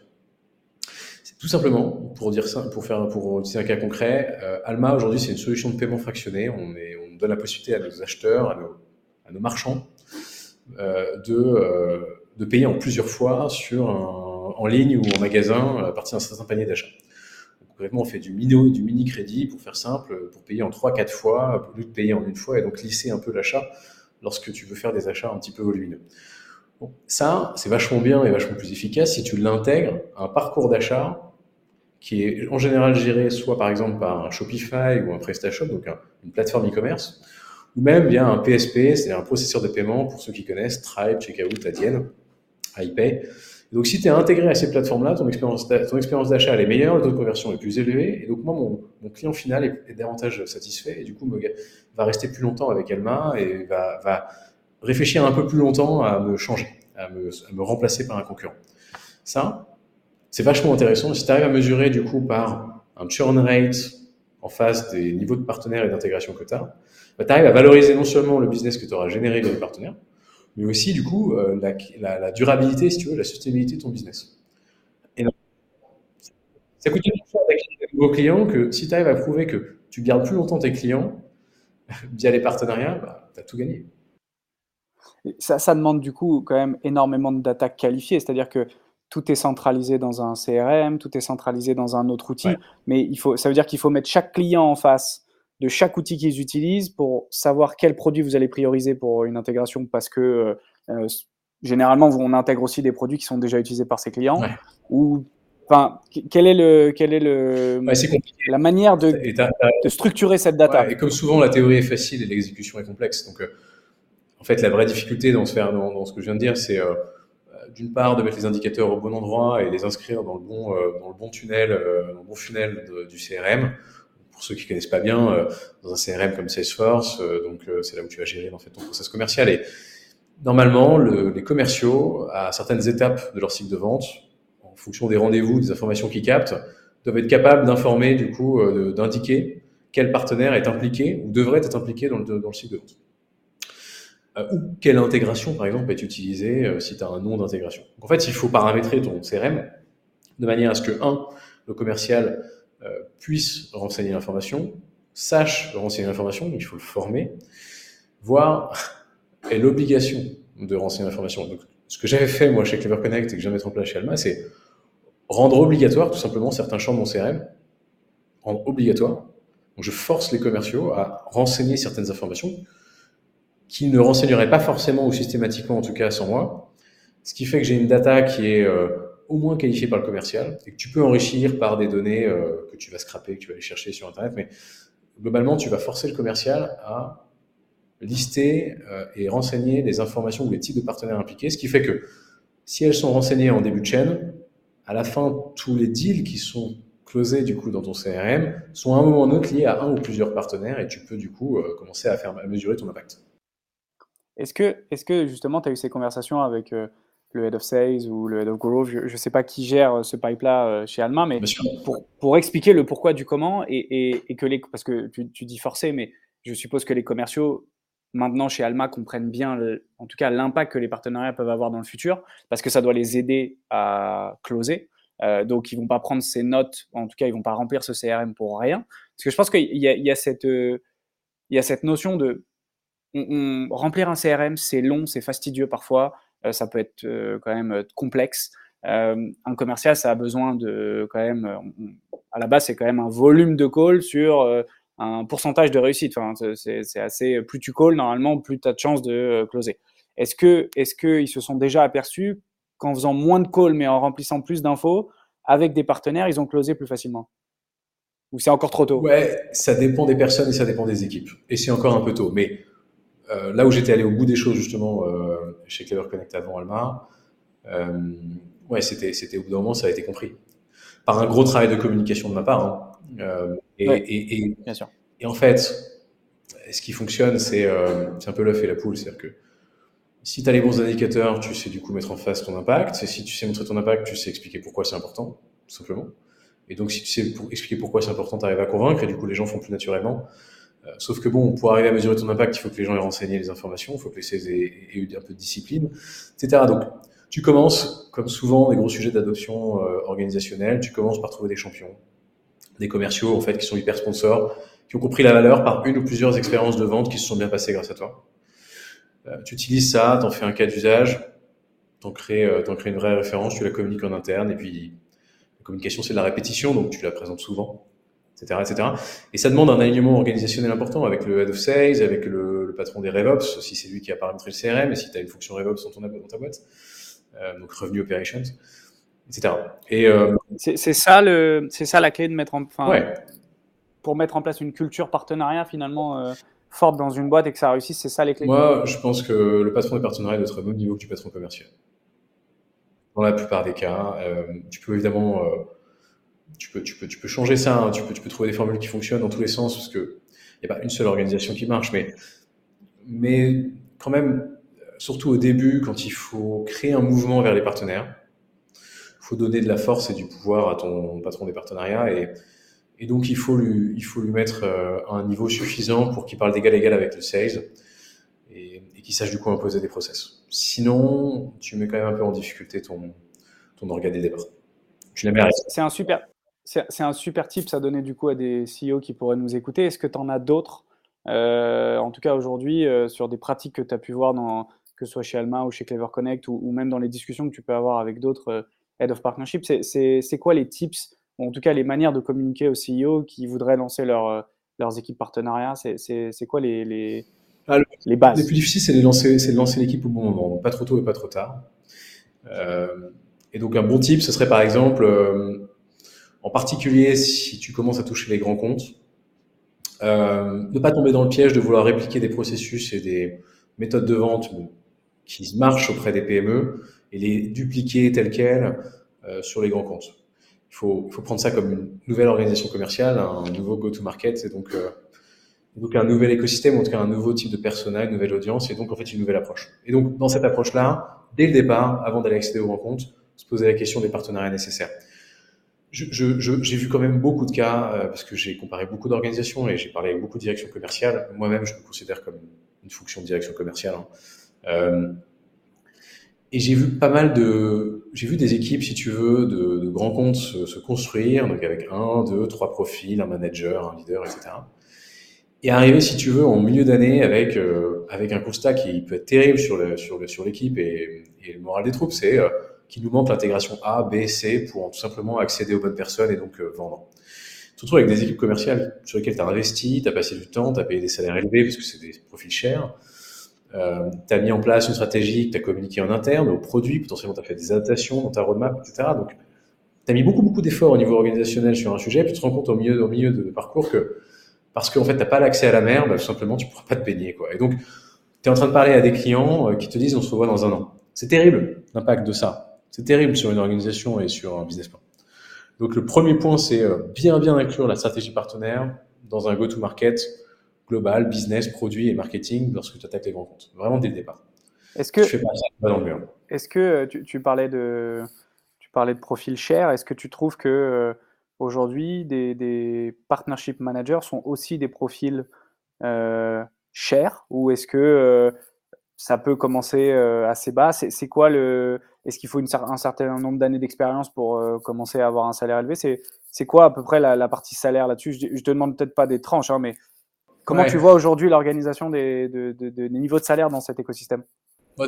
Tout simplement, pour dire pour faire, pour utiliser un cas concret, euh, Alma aujourd'hui c'est une solution de paiement fractionné. On, donne la possibilité à nos acheteurs, à nos, marchands, de, de payer en plusieurs fois sur en ligne ou en magasin à partir d'un certain panier d'achat. Concrètement, on fait du mini, du mini crédit pour faire simple, pour payer en 3-4 fois, au lieu de payer en une fois, et donc lisser un peu l'achat lorsque tu veux faire des achats un petit peu volumineux. ça, c'est vachement bien et vachement plus efficace si tu l'intègres à un parcours d'achat qui est en général géré soit par exemple par un Shopify ou un PrestaShop, donc une plateforme e-commerce, ou même via un PSP, c'est-à-dire un processeur de paiement pour ceux qui connaissent Stripe, Checkout, Adyen, iPay. Donc, si tu es intégré à ces plateformes-là, ton expérience, d'achat est meilleure, le taux de conversion est plus élevé, et donc moi, mon, client final est, davantage satisfait, et du coup, me, va rester plus longtemps avec Alma et va, va, réfléchir un peu plus longtemps à me changer, à me, remplacer par un concurrent. Ça, c'est vachement intéressant. Si tu arrives à mesurer du coup par un churn rate en face des niveaux de partenaires et d'intégration que tu as, bah, tu arrives à valoriser non seulement le business que tu auras généré avec les partenaires, mais aussi du coup euh, la, la, durabilité, si tu veux, la sustainabilité de ton business. Et ça coûte plus cher d'acquérir de nouveaux clients que si tu arrives à prouver que tu gardes plus longtemps tes clients via les partenariats, bah, tu as tout gagné. Ça, ça, demande du coup quand même énormément de data qualifiée, c'est-à-dire que tout est centralisé dans un CRM, tout est centralisé dans un autre outil, mais il faut, ça veut dire qu'il faut mettre chaque client en face de chaque outil qu'ils utilisent pour savoir quel produit vous allez prioriser pour une intégration parce que euh, euh, généralement on intègre aussi des produits qui sont déjà utilisés par ses clients ou enfin quel est le quel est le la manière de, de, structurer cette data? Et comme souvent la théorie est facile et l'exécution est complexe. Donc euh, en fait la vraie difficulté dans ce faire dans, ce que je viens de dire c'est d'une part de mettre les indicateurs au bon endroit et les inscrire dans le bon dans le bon tunnel dans le bon funnel du CRM pour ceux qui connaissent pas bien, euh, dans un CRM comme Salesforce, euh, donc euh, c'est là où tu vas gérer en fait ton process commercial. Et normalement, le, les commerciaux, à certaines étapes de leur cycle de vente, en fonction des rendez-vous, des informations qu'ils captent, doivent être capables d'informer, du coup, d'indiquer quel partenaire est impliqué ou devrait être impliqué dans le, dans le cycle de vente. ou quelle intégration, par exemple, est utilisée si tu as un nom d'intégration. En fait, il faut paramétrer ton CRM de manière à ce que, un, le commercial euh, puisse renseigner l'information, sache renseigner l'information, il faut le former, voire ait l'obligation de renseigner l'information. Donc, ce que j'avais fait moi chez Clever Connect et que je viens mettre en place chez Alma, c'est rendre obligatoire tout simplement certains champs de mon CRM, rendre obligatoire. Donc, je force les commerciaux à renseigner certaines informations qui ne renseigneraient pas forcément ou systématiquement, en tout cas sans moi. Ce qui fait que j'ai une data qui est euh, au moins qualifié par le commercial et que tu peux enrichir par des données euh, que tu vas scraper, que tu vas aller chercher sur Internet. Mais globalement, tu vas forcer le commercial à lister euh, et renseigner les informations ou les types de partenaires impliqués, ce qui fait que si elles sont renseignées en début de chaîne, à la fin, tous les deals qui sont closés du coup dans ton CRM sont à un moment ou un autre liés à un ou plusieurs partenaires et tu peux du coup euh, commencer à, faire, à mesurer ton impact. Est-ce que, est -ce que justement tu as eu ces conversations avec le head of sales ou le head of growth. Je ne sais pas qui gère ce pipe-là chez Alma, mais pour, pour, expliquer le pourquoi du comment et, et, que les. Parce que tu, tu, dis forcé, mais je suppose que les commerciaux, maintenant chez Alma, comprennent bien, en tout cas, l'impact que les partenariats peuvent avoir dans le futur, parce que ça doit les aider à closer. Euh, donc, ils vont pas prendre ces notes, en tout cas, ils vont pas remplir ce CRM pour rien. Parce que je pense qu'il y, y, a cette, il y a cette notion de remplir un CRM, c'est long, c'est fastidieux parfois, euh, ça peut être euh, quand même complexe. un commercial, ça a besoin de quand même, à la base, c'est quand même un volume de call sur un pourcentage de réussite. Enfin, c'est assez, plus tu calls, normalement, plus tu as de chances de closer. Est-ce que, est-ce qu'ils se sont déjà aperçus qu'en faisant moins de calls, mais en remplissant plus d'infos, avec des partenaires, ils ont closé plus facilement? Ou c'est encore trop tôt? Ouais, ça dépend des personnes et ça dépend des équipes. Et c'est encore un peu tôt. Mais euh, là où j'étais allé au bout des choses, justement, euh, chez Clever Connect avant Alma, euh, ouais, c'était, c'était au bout d'un moment, ça a été compris. Par un gros travail de communication de ma part. Hein. Et, et, et, bien sûr. et en fait, ce qui fonctionne, c'est, c'est un peu l'œuf et la poule. C'est-à-dire que si tu as les bons indicateurs, tu sais du coup mettre en face ton impact. Et si tu sais montrer ton impact, tu sais expliquer pourquoi c'est important, tout simplement. Et donc, si tu sais pour expliquer pourquoi c'est important, tu arrives à convaincre et du coup, les gens font plus naturellement. Euh, sauf que bon, pour arriver à mesurer ton impact, il faut que les gens aient renseigné les informations, il faut que les sales aient, eu un peu de discipline, etc. Donc, tu commences, comme souvent, des gros sujets d'adoption euh, organisationnelle, tu commences par trouver des champions, des commerciaux, en fait, qui sont hyper sponsors, qui ont compris la valeur par une ou plusieurs expériences de vente qui se sont bien passées grâce à toi. Euh, tu utilises ça, tu en fais un cas d'usage, tu en crées, euh, crées une vraie référence, tu la communiques en interne, et puis la communication, c'est de la répétition, donc tu la présentes souvent, etc., etc. Et ça demande un alignement organisationnel important avec le head of sales, avec le, patron des RevOps, si c'est lui qui a paramétré le CRM, et si tu as une fonction RevOps dans, ton, dans ta boîte, euh, donc Revenue Operations, etc. Et c'est ça le, c'est ça la clé de mettre en, enfin, pour mettre en place une culture partenariat finalement forte dans une boîte et que ça réussisse, c'est ça les clés Moi, je pense que le patron des partenariats doit être au même niveau que du patron commercial. Dans la plupart des cas, euh, tu peux évidemment, euh, tu, peux, tu, peux, tu peux changer ça, hein. tu, peux, tu peux trouver des formules qui fonctionnent dans tous les sens, parce qu'il n'y a pas une seule organisation qui marche, mais, mais quand même, surtout au début, quand il faut créer un mouvement vers les partenaires, il faut donner de la force et du pouvoir à ton patron des partenariats et donc, il faut lui, il faut lui mettre euh, un niveau suffisant pour qu'il parle d'égal à égal avec le sales et, qu'il sache du coup imposer des process. Sinon, tu mets quand même un peu en difficulté ton, ton organe des départ. Tu C'est un super, c'est un super tip à donner du coup à des CEO qui pourraient nous écouter. Est-ce que tu en as d'autres, euh, en tout cas aujourd'hui, euh, sur des pratiques que tu as pu voir dans, que ce soit chez Alma ou chez Clever Connect ou, ou même dans les discussions que tu peux avoir avec d'autres euh, Head of Partnership? C'est quoi les tips en tout cas les manières de communiquer aux CEO qui voudraient lancer leur, leurs équipes partenariats C'est quoi les, les, ah, les bases? Le plus difficile, c'est de lancer, l'équipe au bon moment, pas trop tôt et pas trop tard. Et donc un bon type, ce serait par exemple, en particulier si tu commences à toucher les grands comptes, ne pas tomber dans le piège de vouloir répliquer des processus et des méthodes de vente qui marchent auprès des PME et les dupliquer telles quelles sur les grands comptes il faut, prendre ça comme une nouvelle organisation commerciale, un nouveau go-to-market, et donc, euh, un nouvel écosystème, en tout cas un nouveau type de personnel, une nouvelle audience, et donc en fait une nouvelle approche. Et donc dans cette approche-là, dès le départ, avant d'aller accéder aux rencontres, se poser la question des partenariats nécessaires. J'ai vu quand même beaucoup de cas, euh, parce que j'ai comparé beaucoup d'organisations et j'ai parlé avec beaucoup de directions commerciales. Moi-même, je me considère comme une fonction de direction commerciale. Hein. Euh, et j'ai vu pas mal de, j'ai vu des équipes, si tu veux, de, grands comptes se, construire, donc avec un, deux, trois profils, un manager, un leader, etc. Et arriver, si tu veux, en milieu d'année avec euh, avec un constat qui peut être terrible sur le sur l'équipe et, le moral des troupes, c'est qu'il nous manque l'intégration A, B, C pour tout simplement accéder aux bonnes personnes et donc euh, vendre. Surtout avec des équipes commerciales sur lesquelles tu as investi, tu as passé du temps, tu as payé des salaires élevés parce que c'est des profils chers euh, tu as mis en place une stratégie que tu as communiqué en interne, au produit, potentiellement tu as fait des adaptations dans ta roadmap, etc. Donc, tu as mis beaucoup, beaucoup d'efforts au niveau organisationnel sur un sujet, puis tu te rends compte au milieu, au milieu de, parcours que parce qu'en fait, tu n'as pas l'accès à la mer, bah, tout simplement, tu pourras pas te baigner. Quoi. Et donc, tu es en train de parler à des clients euh, qui te disent on se revoit dans un an. C'est terrible l'impact de ça. C'est terrible sur une organisation et sur un business plan. Donc, le premier point, c'est euh, bien, bien inclure la stratégie partenaire dans un go-to-market global, business, produit et marketing lorsque tu attaques les grands comptes. Vraiment dès le départ. Est-ce que, fais pas dans le mur. Est-ce que tu, tu, parlais de, tu parlais de profil cher Est-ce que tu trouves que aujourd'hui, des, des, partnership managers sont aussi des profils euh, chers ou est-ce que ça peut commencer assez bas. C'est quoi le Est-ce qu'il faut une, un certain nombre d'années d'expérience pour commencer à avoir un salaire élevé? C'est quoi à peu près la, partie salaire là-dessus? Je, je, te demande peut-être pas des tranches, hein, mais comment tu vois aujourd'hui l'organisation des, des, niveaux de salaire dans cet écosystème?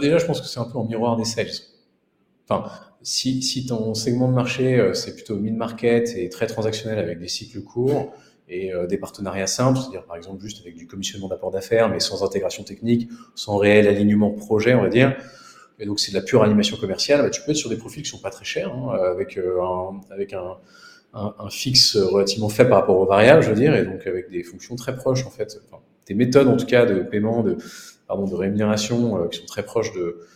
Déjà, je pense que c'est un peu en miroir des sales. Enfin, si, si ton segment de marché, c'est plutôt mid-market et très transactionnel avec des cycles courts, et euh, des partenariats simples, c'est-à-dire par exemple juste avec du commissionnement d'apport d'affaires, mais sans intégration technique, sans réel alignement projet, on va dire. Et donc c'est de la pure animation commerciale. Bah, tu peux être sur des profils qui sont pas très chers, hein, avec euh, un, avec un, un, un, fixe relativement faible par rapport aux variables, je veux dire, et donc avec des fonctions très proches en fait, des méthodes en tout cas de paiement, de rémunération euh, qui sont très proches de,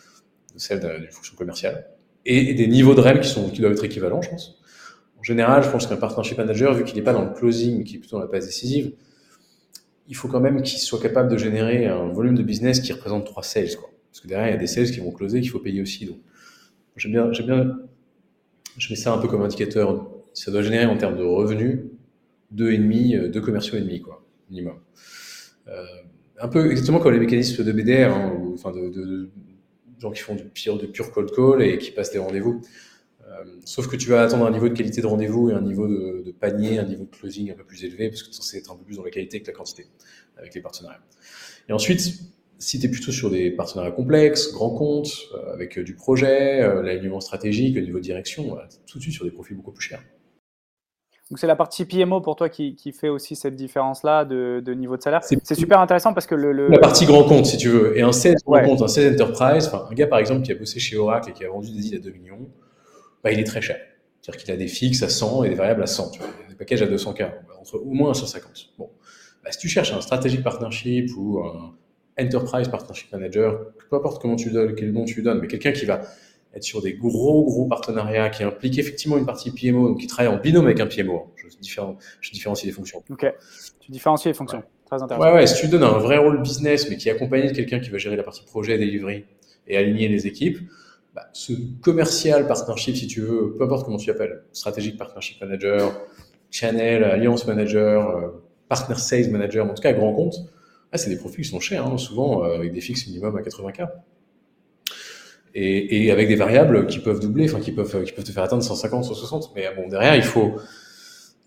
celles d'une fonction commerciale, et, des niveaux de REM qui doivent être équivalents, je pense. En général, je pense qu'un partnership manager, vu qu'il n'est pas dans le closing, mais qu'il est plutôt dans la phase décisive, il faut quand même qu'il soit capable de générer un volume de business qui représente trois sales. Quoi. Parce que derrière, il y a des sales qui vont closer, qu'il faut payer aussi. Donc, j'aime bien, j'aime bien, je mets ça un peu comme indicateur. Ça doit générer en termes de revenus deux et demi, euh, deux commerciaux et demi, quoi, minimum. Euh, un peu exactement comme les mécanismes de BDR, hein, enfin de, gens qui font du pire, du pur cold call et qui passent des rendez-vous. Euh, sauf que tu vas attendre un niveau de qualité de rendez-vous et un niveau de, panier, un niveau de closing un peu plus élevé, parce que tu es censé être un peu plus dans la qualité que la quantité avec les partenariats. Et ensuite, si tu es plutôt sur des partenariats complexes, grands comptes, euh, avec euh, du projet, l'alignement stratégique, le niveau de direction, tout de suite sur des profils beaucoup plus chers. Donc c'est la partie PMO pour toi qui, fait aussi cette différence-là de, niveau de salaire. C'est super intéressant parce que le, La partie grand compte, si tu veux. Et un 16 grand compte, un 16 enterprise, un gars par exemple qui a bossé chez Oracle et qui a vendu des îles à 2 millions, bah, il est très cher. C'est-à-dire qu'il a des fixes à 100 et des variables à 100. Tu vois, des packages à 200K, entre au moins 150. Bon. Bah, si tu cherches un strategic partnership ou un enterprise partnership manager, peu importe comment tu donnes, quel nom tu donnes, mais quelqu'un qui va être sur des gros, gros partenariats qui impliquent effectivement une partie PMO, donc qui travaille en binôme avec un PMO. Hein. Je, je différencie les fonctions. Ok. Tu différencies les fonctions. Très intéressant. Ouais, ouais. Si tu donnes un vrai rôle business, mais qui est accompagné de quelqu'un qui va gérer la partie projet, delivery et aligner les équipes, bah, ce commercial partnership, si tu veux, peu importe comment tu l'appelles, strategic partnership manager, channel, alliance manager, euh, partner sales manager, en tout cas grand compte, ah, c'est des profils qui sont chers, hein, souvent euh, avec des fixes minimum à 80K. Et, et, avec des variables qui peuvent doubler, enfin qui peuvent, qui peuvent te faire atteindre 150, 160. Mais bon, derrière, il faut.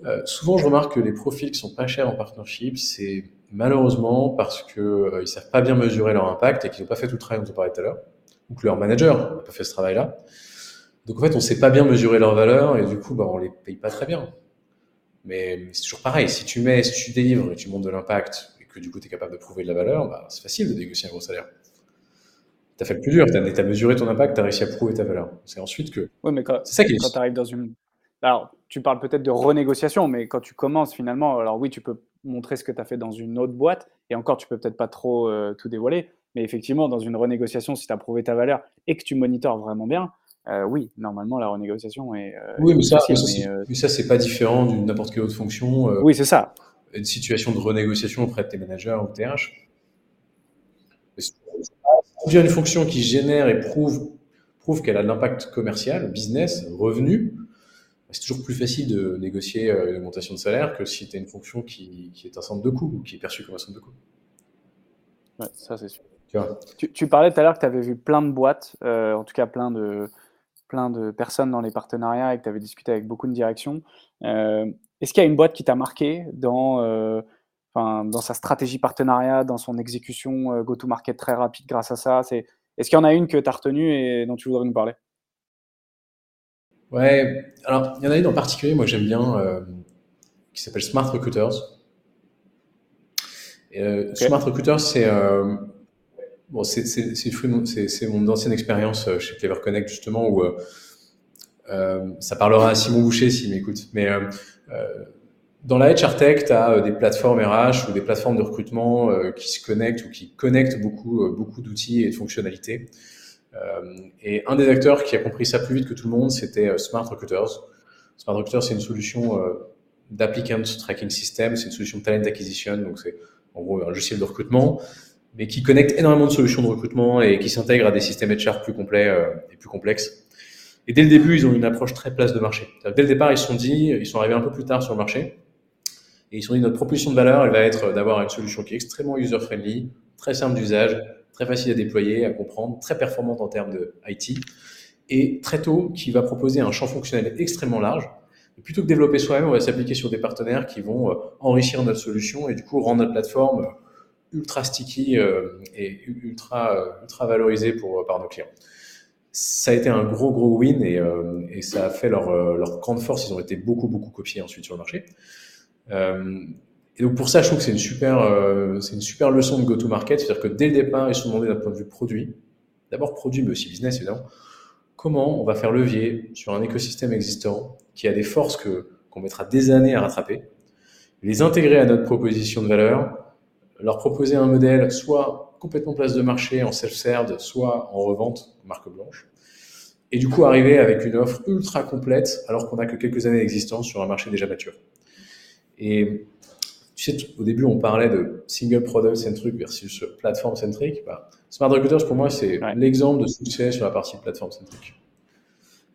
Euh, souvent, je remarque que les profils qui sont pas chers en partnership, c'est malheureusement parce que euh, savent pas bien mesurer leur impact et qu'ils n'ont pas fait tout le travail dont on parlait tout à l'heure ou que leur manager n'a pas fait ce travail-là. Donc en fait, on ne sait pas bien mesurer leur valeur et du coup, bah, on les paye pas très bien. Mais c'est toujours pareil. Si tu mets, si tu délivres et tu montes de l'impact et que du coup, tu es capable de prouver de la valeur, bah, c'est facile de négocier un gros salaire. Tu as fait le plus dur. Tu as, mesuré ton impact, tu as réussi à prouver ta valeur. C'est ensuite que. Oui, mais quand, ça qui quand tu arrives dans une. Alors, tu parles peut-être de renégociation, mais quand tu commences finalement, alors oui, tu peux montrer ce que tu as fait dans une autre boîte, et encore, tu peux peut-être pas trop euh, tout dévoiler, mais effectivement, dans une renégociation, si tu as prouvé ta valeur et que tu monitores vraiment bien, euh, oui, normalement, la renégociation est. Euh, oui, mais ça, euh, mais ça, c'est pas différent d'une n'importe quelle autre fonction. oui, c'est ça. Une situation de renégociation auprès de tes managers ou TH. Si tu as une fonction qui génère et prouve, prouve qu'elle a de l'impact commercial, business, revenu, c'est toujours plus facile de négocier une augmentation de salaire que si tu as une fonction qui, qui, est un centre de coût ou qui est perçue comme un centre de coût. Ouais, ça c'est sûr. Tu, parlais tout à l'heure que tu avais vu plein de boîtes, euh, en tout cas plein de, plein de personnes dans les partenariats et que tu avais discuté avec beaucoup de directions. Euh, est-ce qu'il y a une boîte qui t'a marqué dans, euh, dans sa stratégie partenariat, dans son exécution go-to-market très rapide grâce à ça? Est-ce qu'il y en a une que tu as retenue et dont tu voudrais nous parler? Ouais, alors il y en a une en particulier, moi j'aime bien, qui s'appelle Smart Recruiters. Smart Recruiters, c'est Bon, c'est mon ancienne expérience euh, chez Clever Connect justement où euh, euh, ça parlera à Simon Boucher s'il m'écoute. Mais euh, dans la HR Tech, tu as des plateformes RH ou des plateformes de recrutement qui se connectent ou qui connectent beaucoup, beaucoup d'outils et de fonctionnalités. et un des acteurs qui a compris ça plus vite que tout le monde, c'était Smart Recruiters. Smart Recruiters, c'est une solution d'applicant tracking system, c'est une solution de talent acquisition, donc c'est en gros un logiciel de recrutement mais qui connecte énormément de solutions de recrutement et qui s'intègre à des systèmes HR plus complets et plus complexes. Et dès le début, ils ont une approche très place de marché. Dès le départ, ils se sont dit, ils sont arrivés un peu plus tard sur le marché, et ils se sont dit, notre proposition de valeur, elle va être d'avoir une solution qui est extrêmement user-friendly, très simple d'usage, très facile à déployer, à comprendre, très performante en termes de IT, et très tôt, qui va proposer un champ fonctionnel extrêmement large. Et plutôt que développer soi-même, on va s'appliquer sur des partenaires qui vont euh, enrichir notre solution et du coup rendre notre plateforme ultra sticky euh, et ultra, euh, ultra valorisée pour, par nos clients ça a été un gros gros win et, ça a fait leur, leur grande force. Ils ont été beaucoup beaucoup copiés ensuite sur le marché. Euh, et donc pour ça, je trouve que c'est une super, euh, une super leçon de go-to-market, c'est-à-dire que dès le départ, ils sont demandés d'un point de vue produit, d'abord produit, mais aussi business évidemment, comment on va faire levier sur un écosystème existant qui a des forces que qu'on mettra des années à rattraper, les intégrer à notre proposition de valeur, leur proposer un modèle soit complètement place de marché en self-serve, soit en revente marque blanche, et du coup arriver avec une offre ultra complète alors qu'on n'a que quelques années d'existence sur un marché déjà mature. Et tu sais, au début, on parlait de single product centric versus platform centric. Bah, Smart Recruiters, pour moi, c'est l'exemple de succès sur la partie platform centric.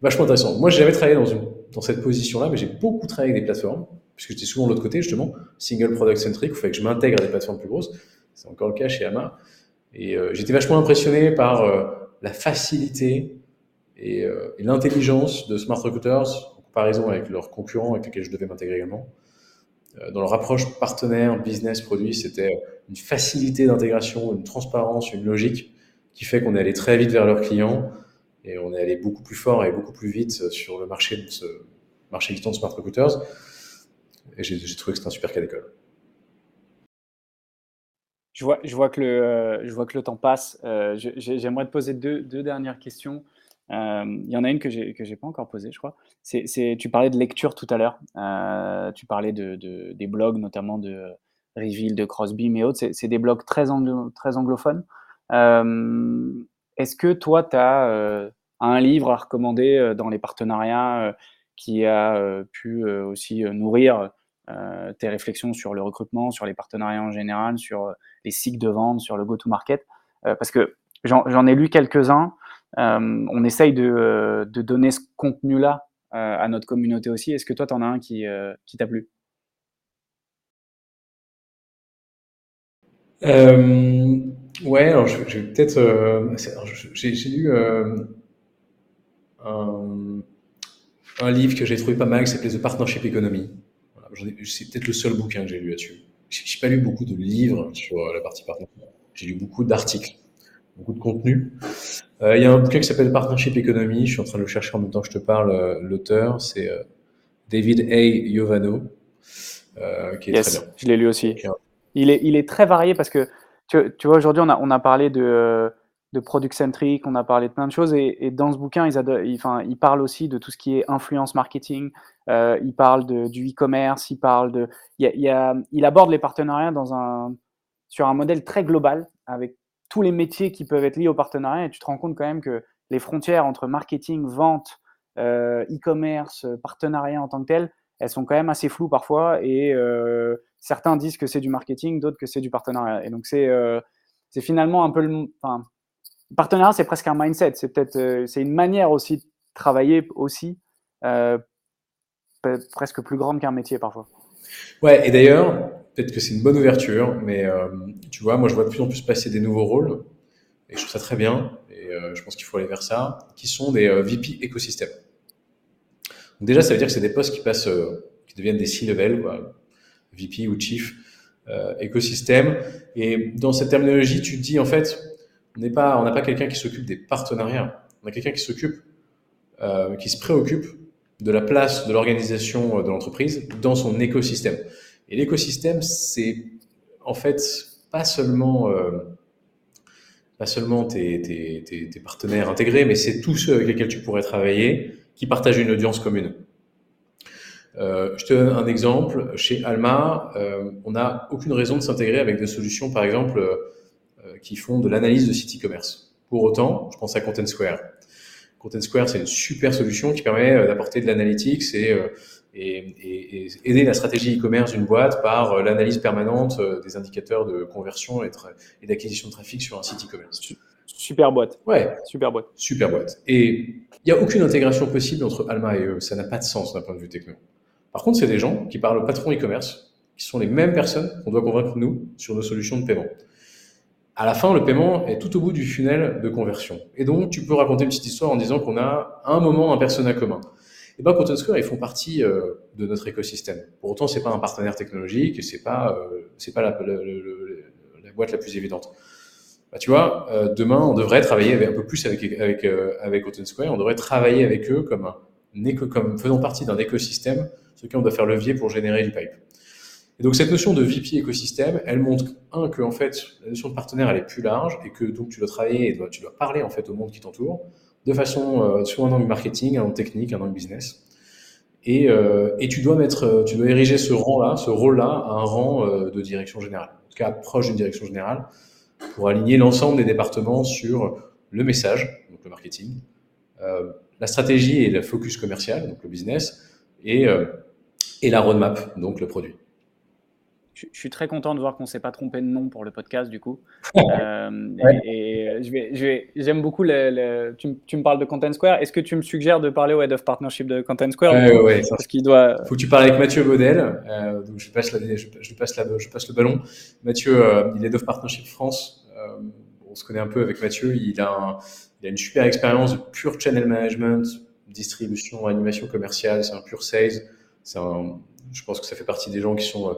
Vachement intéressant. Moi, j'ai jamais travaillé dans, une, dans cette position-là, mais j'ai beaucoup travaillé avec des plateformes, puisque j'étais souvent de l'autre côté, justement, single product centric, il fallait que je m'intègre à des plateformes plus grosses. C'est encore le cas chez Ama. Et euh, j'étais vachement impressionné par euh, la facilité et, euh, et l'intelligence de Smart Recruiters en comparaison avec leurs concurrents avec lesquels je devais m'intégrer également. Dans leur approche partenaire, business, produit, c'était une facilité d'intégration, une transparence, une logique qui fait qu'on est allé très vite vers leurs clients et on est allé beaucoup plus fort et beaucoup plus vite sur le marché de ce marché existant de smart recruiters. Et j'ai trouvé que c'était un super cas d'école. Je vois, je, vois que le, euh, je que le temps passe. Euh, j'aimerais te poser deux, dernières questions. Euh, il y en a une que que j'ai pas encore posée, je crois. Tu parlais de lecture tout à l'heure. Tu parlais de, de, des blogs, notamment de Reveal, de Crosby, mais autres. C'est, des blogs très anglophones. Euh, est-ce que toi, tu as un livre à recommander dans les partenariats qui a pu aussi nourrir tes réflexions sur le recrutement, sur les partenariats en général, sur les cycles de vente, sur le go-to-market? Parce que j'en, ai lu quelques-uns. Euh, on essaye de, euh, donner ce contenu-là euh, à notre communauté aussi. Est-ce que toi, tu en as un qui t'a plu? Ouais, alors je, vais peut-être. j'ai lu un, un, livre que j'ai trouvé pas mal qui s'appelait The Partnership Economy. c'est peut-être le seul bouquin que j'ai lu là-dessus. J'ai pas lu beaucoup de livres sur la partie partnership. J'ai lu beaucoup d'articles, beaucoup de contenu. Euh, il y a un bouquin qui s'appelle Partnership Economy. Je suis en train de le chercher en même temps que je te parle. Euh, l'auteur, c'est euh, David A. Yovano, qui est très bien. Je l'ai lu aussi. Il est, il est très varié parce que tu, vois, aujourd'hui, on a, on a parlé de, de product centric, on a parlé de plein de choses. Et, dans ce bouquin, ils il, enfin, il parle aussi de tout ce qui est influence marketing. Euh, il parle de, du e-commerce. Il parle de. Il aborde les partenariats dans un, sur un modèle très global avec tous les métiers qui peuvent être liés au partenariat et tu te rends compte quand même que les frontières entre marketing, vente, euh, e-commerce, partenariat en tant que tel, elles sont quand même assez floues parfois et euh, certains disent que c'est du marketing, d'autres que c'est du partenariat. Et donc c'est euh, finalement un peu le enfin, partenariat, c'est presque un mindset, c'est peut-être c'est une manière aussi de travailler aussi presque plus grande qu'un métier parfois. Ouais, et d'ailleurs, peut-être que c'est une bonne ouverture, mais euh, tu vois, moi je vois de plus en plus passer des nouveaux rôles, et je trouve ça très bien, et euh, je pense qu'il faut aller vers ça, qui sont des euh, VP écosystème. Donc déjà, ça veut dire que c'est des postes qui passent, qui deviennent des C-level, VP ou Chief écosystème. Et dans cette terminologie, tu te dis en fait, on n'est pas, on n'a pas quelqu'un qui s'occupe des partenariats, on a quelqu'un qui s'occupe, qui se préoccupe de la place de l'organisation de l'entreprise dans son écosystème. Et l'écosystème, c'est en fait pas seulement, euh, pas seulement tes, tes, tes, tes, partenaires intégrés, mais c'est tous ceux avec lesquels tu pourrais travailler qui partagent une audience commune. Euh, je te donne un exemple. Chez Alma, euh, on n'a aucune raison de s'intégrer avec des solutions, par exemple, euh, qui font de l'analyse de site e-commerce. Pour autant, je pense à Content Square. Content Square, c'est une super solution qui permet d'apporter de l'analytics et et, aider la stratégie e-commerce d'une boîte par l'analyse permanente des indicateurs de conversion et, et d'acquisition de trafic sur un site e-commerce. Super boîte. Ouais. Super boîte. Super boîte. Et il n'y a aucune intégration possible entre Alma et eux. Ça n'a pas de sens d'un point de vue techno. Par contre, c'est des gens qui parlent au patron e-commerce, qui sont les mêmes personnes qu'on doit convaincre nous sur nos solutions de paiement. À la fin, le paiement est tout au bout du funnel de conversion. Et donc, tu peux raconter une petite histoire en disant qu'on a un moment un persona commun et ben Content Square, ils font partie euh, de notre écosystème. Pour autant, c'est pas un partenaire technologique et c'est pas euh, pas la, boîte la plus évidente. Bah, tu vois, euh, demain, on devrait travailler avec, un peu plus avec avec avec Content Square. On devrait travailler avec eux comme un comme faisant partie d'un écosystème sur lequel on doit faire levier pour générer du pipe. Et donc cette notion de VP écosystème, elle montre un que en fait la notion de partenaire elle est plus large et que donc tu dois travailler et tu dois parler en fait au monde qui t'entoure de façon euh, soit un angle marketing, un angle technique, un angle business. Et, euh, et tu dois mettre, euh, tu dois ériger ce rang-là, ce rôle-là à un rang de direction générale, en tout cas proche d'une direction générale, pour aligner l'ensemble des départements sur le message, donc le marketing, euh, la stratégie et le focus commercial, donc le business, et, euh, et la roadmap, donc le produit je, suis très content de voir qu'on ne s'est pas trompé de nom pour le podcast, du coup. euh, Et, je vais, je vais, j'aime beaucoup le, tu, tu, me parles de Content Square. Est-ce que tu me suggères de parler au Head of Partnership de Content Square Oui, ouais, Parce qu'il doit. Faut que tu parles avec Mathieu Baudel. Euh, donc je passe, la, je, je, passe la, je passe le ballon. Mathieu, euh, il est Head of Partnership France. Euh, on se connaît un peu avec Mathieu. Il a, un, il a une super expérience de pure channel management, distribution, animation commerciale. C'est un pur sales. C'est un, je pense que ça fait partie des gens qui sont euh,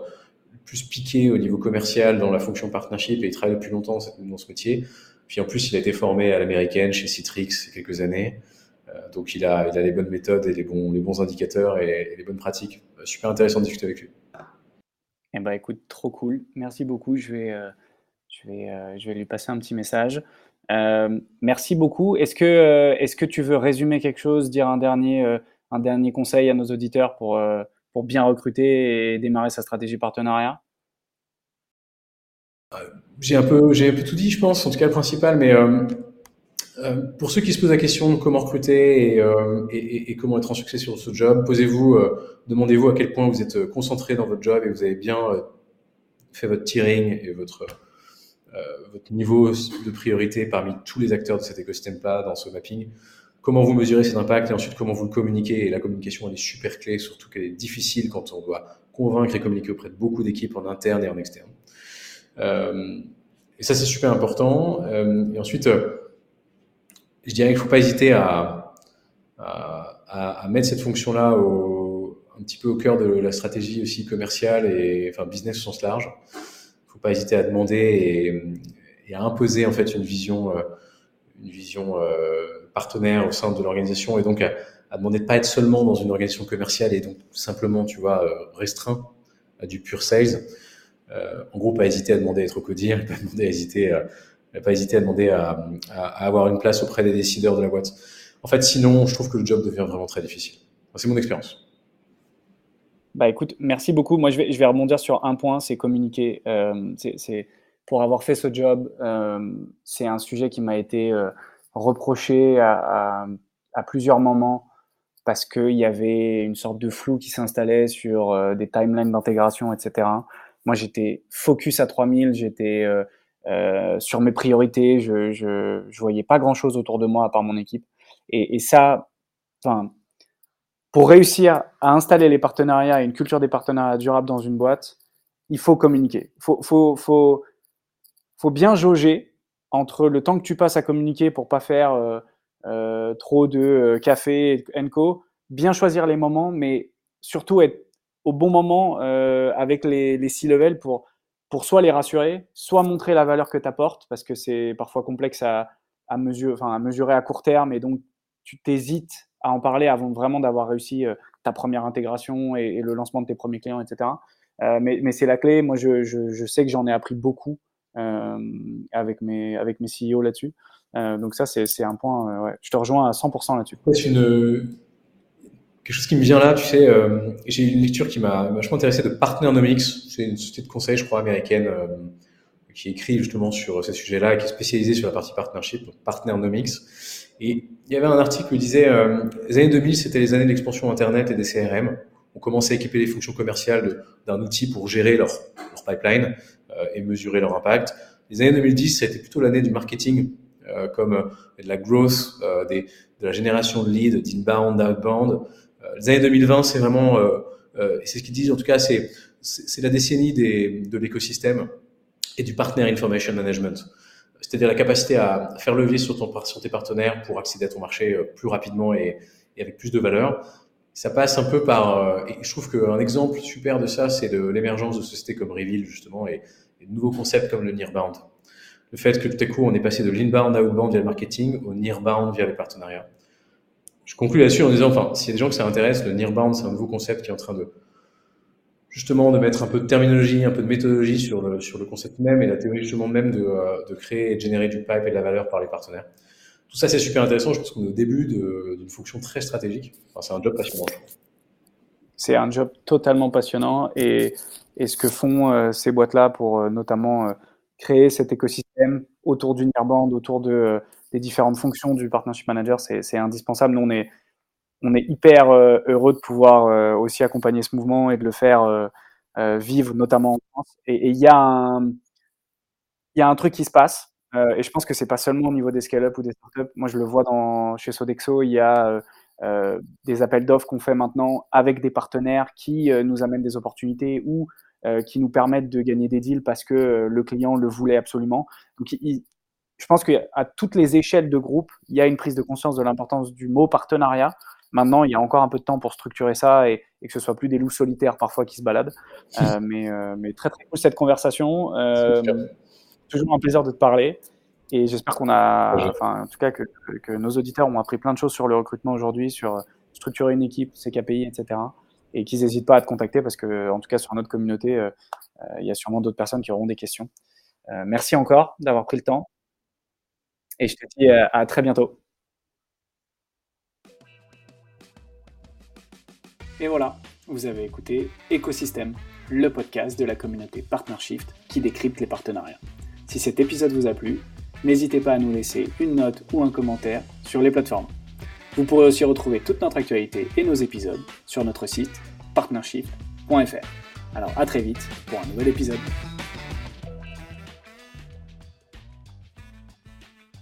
plus piqué au niveau commercial dans la fonction partnership et il travaille depuis longtemps dans ce métier. Puis en plus, il a été formé à l'américaine chez Citrix quelques années. Euh, donc il a, il a les bonnes méthodes et les bons, les bons indicateurs et, les bonnes pratiques. Euh, super intéressant de discuter avec lui. Eh ben, écoute, trop cool. Merci beaucoup. Je vais, euh, je vais, je vais lui passer un petit message. merci beaucoup. Est-ce que, est-ce que tu veux résumer quelque chose, dire un dernier, un dernier conseil à nos auditeurs pour, pour bien recruter et démarrer sa stratégie partenariat? Euh, J'ai un, peu, tout dit, je pense, en tout cas le principal, mais euh, euh, pour ceux qui se posent la question de comment recruter et, comment être en succès sur ce job, posez-vous, demandez-vous à quel point vous êtes concentré dans votre job et vous avez bien fait votre tiering et votre niveau de priorité parmi tous les acteurs de cet écosystème-là dans ce mapping comment vous mesurez cet impact et ensuite comment vous le communiquez. Et la communication, elle est super clé, surtout qu'elle est difficile quand on doit convaincre et communiquer auprès de beaucoup d'équipes en interne et en externe. Euh, et ça, c'est super important. Euh, et ensuite, euh, je dirais qu'il ne faut pas hésiter à, mettre cette fonction-là un petit peu au cœur de la stratégie aussi commerciale et enfin business au sens large. Il ne faut pas hésiter à demander et, et, à imposer en fait une vision, une vision partenaire au sein de l'organisation et donc à, à, demander de pas être seulement dans une organisation commerciale et donc simplement, tu vois, euh, restreint à du pur sales. Euh, en gros, pas hésiter à demander à être codir, pas demander à hésiter, euh, pas hésiter à demander à, à, avoir une place auprès des décideurs de la boîte. En fait, sinon, je trouve que le job devient vraiment très difficile. C'est mon expérience. Bah écoute, merci beaucoup. Moi, je vais, je vais rebondir sur un point, c'est communiquer. C'est pour avoir fait ce job, c'est un sujet qui m'a été reproché à, plusieurs moments parce qu'il y avait une sorte de flou qui s'installait sur euh, des timelines d'intégration, etc. Moi, j'étais focus à 3000, j'étais euh, euh, sur mes priorités, je, je, je, voyais pas grand-chose autour de moi à part mon équipe. Et, et ça, pour réussir à installer les partenariats et une culture des partenariats durables dans une boîte, il faut communiquer. Il faut, faut, faut, faut bien jauger entre le temps que tu passes à communiquer pour pas faire euh, euh, trop de euh, café et co, bien choisir les moments, mais surtout être au bon moment avec les, les C-level pour, pour soit les rassurer, soit montrer la valeur que tu apportes, parce que c'est parfois complexe à, à, à mesurer à court terme, et donc tu t'hésites à en parler avant vraiment d'avoir réussi ta première intégration et, le lancement de tes premiers clients, etc. mais, c'est la clé. Moi, je, je, sais que j'en ai appris beaucoup avec mes avec mes CEO là-dessus. Euh, donc ça, c'est un point. Euh, ouais, je te rejoins à 100% là-dessus. Quelque chose qui me vient là, tu sais, euh, j'ai une lecture qui m'a vachement intéressé de Partnernomics, c'est une société de conseil, je crois, américaine, euh, qui écrit justement sur ces sujets-là, qui est spécialisée sur la partie partnership, donc Partnernomics. Et il y avait un article qui disait, euh, les années 2000, c'était les années de l'expansion Internet et des CRM. ont commencé à équiper les fonctions commerciales d'un outil pour gérer leur, leur pipeline et mesurer leur impact. Les années 2010, ça a été plutôt l'année du marketing, comme de la growth, de la génération de leads, d'inbound, d'outbound. les années 2020, c'est vraiment, c'est ce qu'ils disent en tout cas, c'est la décennie de l'écosystème et du partner information management. C'est-à-dire la capacité à faire levier sur, ton, sur tes partenaires pour accéder à ton marché euh, plus rapidement et, avec plus de valeur. Ça passe un peu par, euh, et je trouve qu'un exemple super de ça, c'est de l'émergence de sociétés comme Reveal, justement, et, nouveaux concepts comme le nearbound. Le fait que tout à coup, on est passé de l'inbound à outbound via le marketing au nearbound via les partenariats. Je conclue là-dessus en disant, enfin, s'il y a des gens que ça intéresse, le nearbound, c'est un nouveau concept qui est en train de, justement de mettre un peu de terminologie, un peu de méthodologie sur le, sur le concept même et la théorie justement même de, euh, de créer et de générer du pipe et de la valeur par les partenaires. Tout ça, c'est super intéressant. Je pense qu'on est au début d'une fonction très stratégique. Enfin, c'est un job passionnant. C'est un job totalement passionnant et, et ce que font euh, ces boîtes-là pour euh, notamment euh, créer cet écosystème autour du Nearband, autour de, des différentes fonctions du Partnership Manager, c'est indispensable. Nous, on est, on est hyper heureux de pouvoir aussi accompagner ce mouvement et de le faire vivre, notamment en France. Et il y a un truc qui se passe. et je pense que c'est pas seulement au niveau des scale-up ou des startups. Moi, je le vois dans, chez Sodexo, il y a des appels d'offres qu'on fait maintenant avec des partenaires qui nous amènent des opportunités ou qui nous permettent de gagner des deals parce que le client le voulait absolument. Donc, je pense qu'à toutes les échelles de groupe, il y a une prise de conscience de l'importance du mot partenariat. Maintenant, il y a encore un peu de temps pour structurer ça et, que ce soit plus des loups solitaires parfois qui se baladent. Euh, mais, euh, mais, très très cool cette conversation. Euh, toujours un plaisir de te parler. Et j'espère qu'on a, enfin, en tout cas, que, que, nos auditeurs ont appris plein de choses sur le recrutement aujourd'hui, sur structurer une équipe, ses KPI, etc. Et qu'ils n'hésitent pas à te contacter parce que, en tout cas, sur notre communauté, il y a sûrement d'autres personnes qui auront des questions. merci encore d'avoir pris le temps. Et je te dis à très bientôt. Et voilà, vous avez écouté Écosystème, le podcast de la communauté PartnerShift qui décrypte les partenariats. Si cet épisode vous a plu, n'hésitez pas à nous laisser une note ou un commentaire sur les plateformes. Vous pourrez aussi retrouver toute notre actualité et nos épisodes sur notre site partnershift.fr. Alors à très vite pour un nouvel épisode.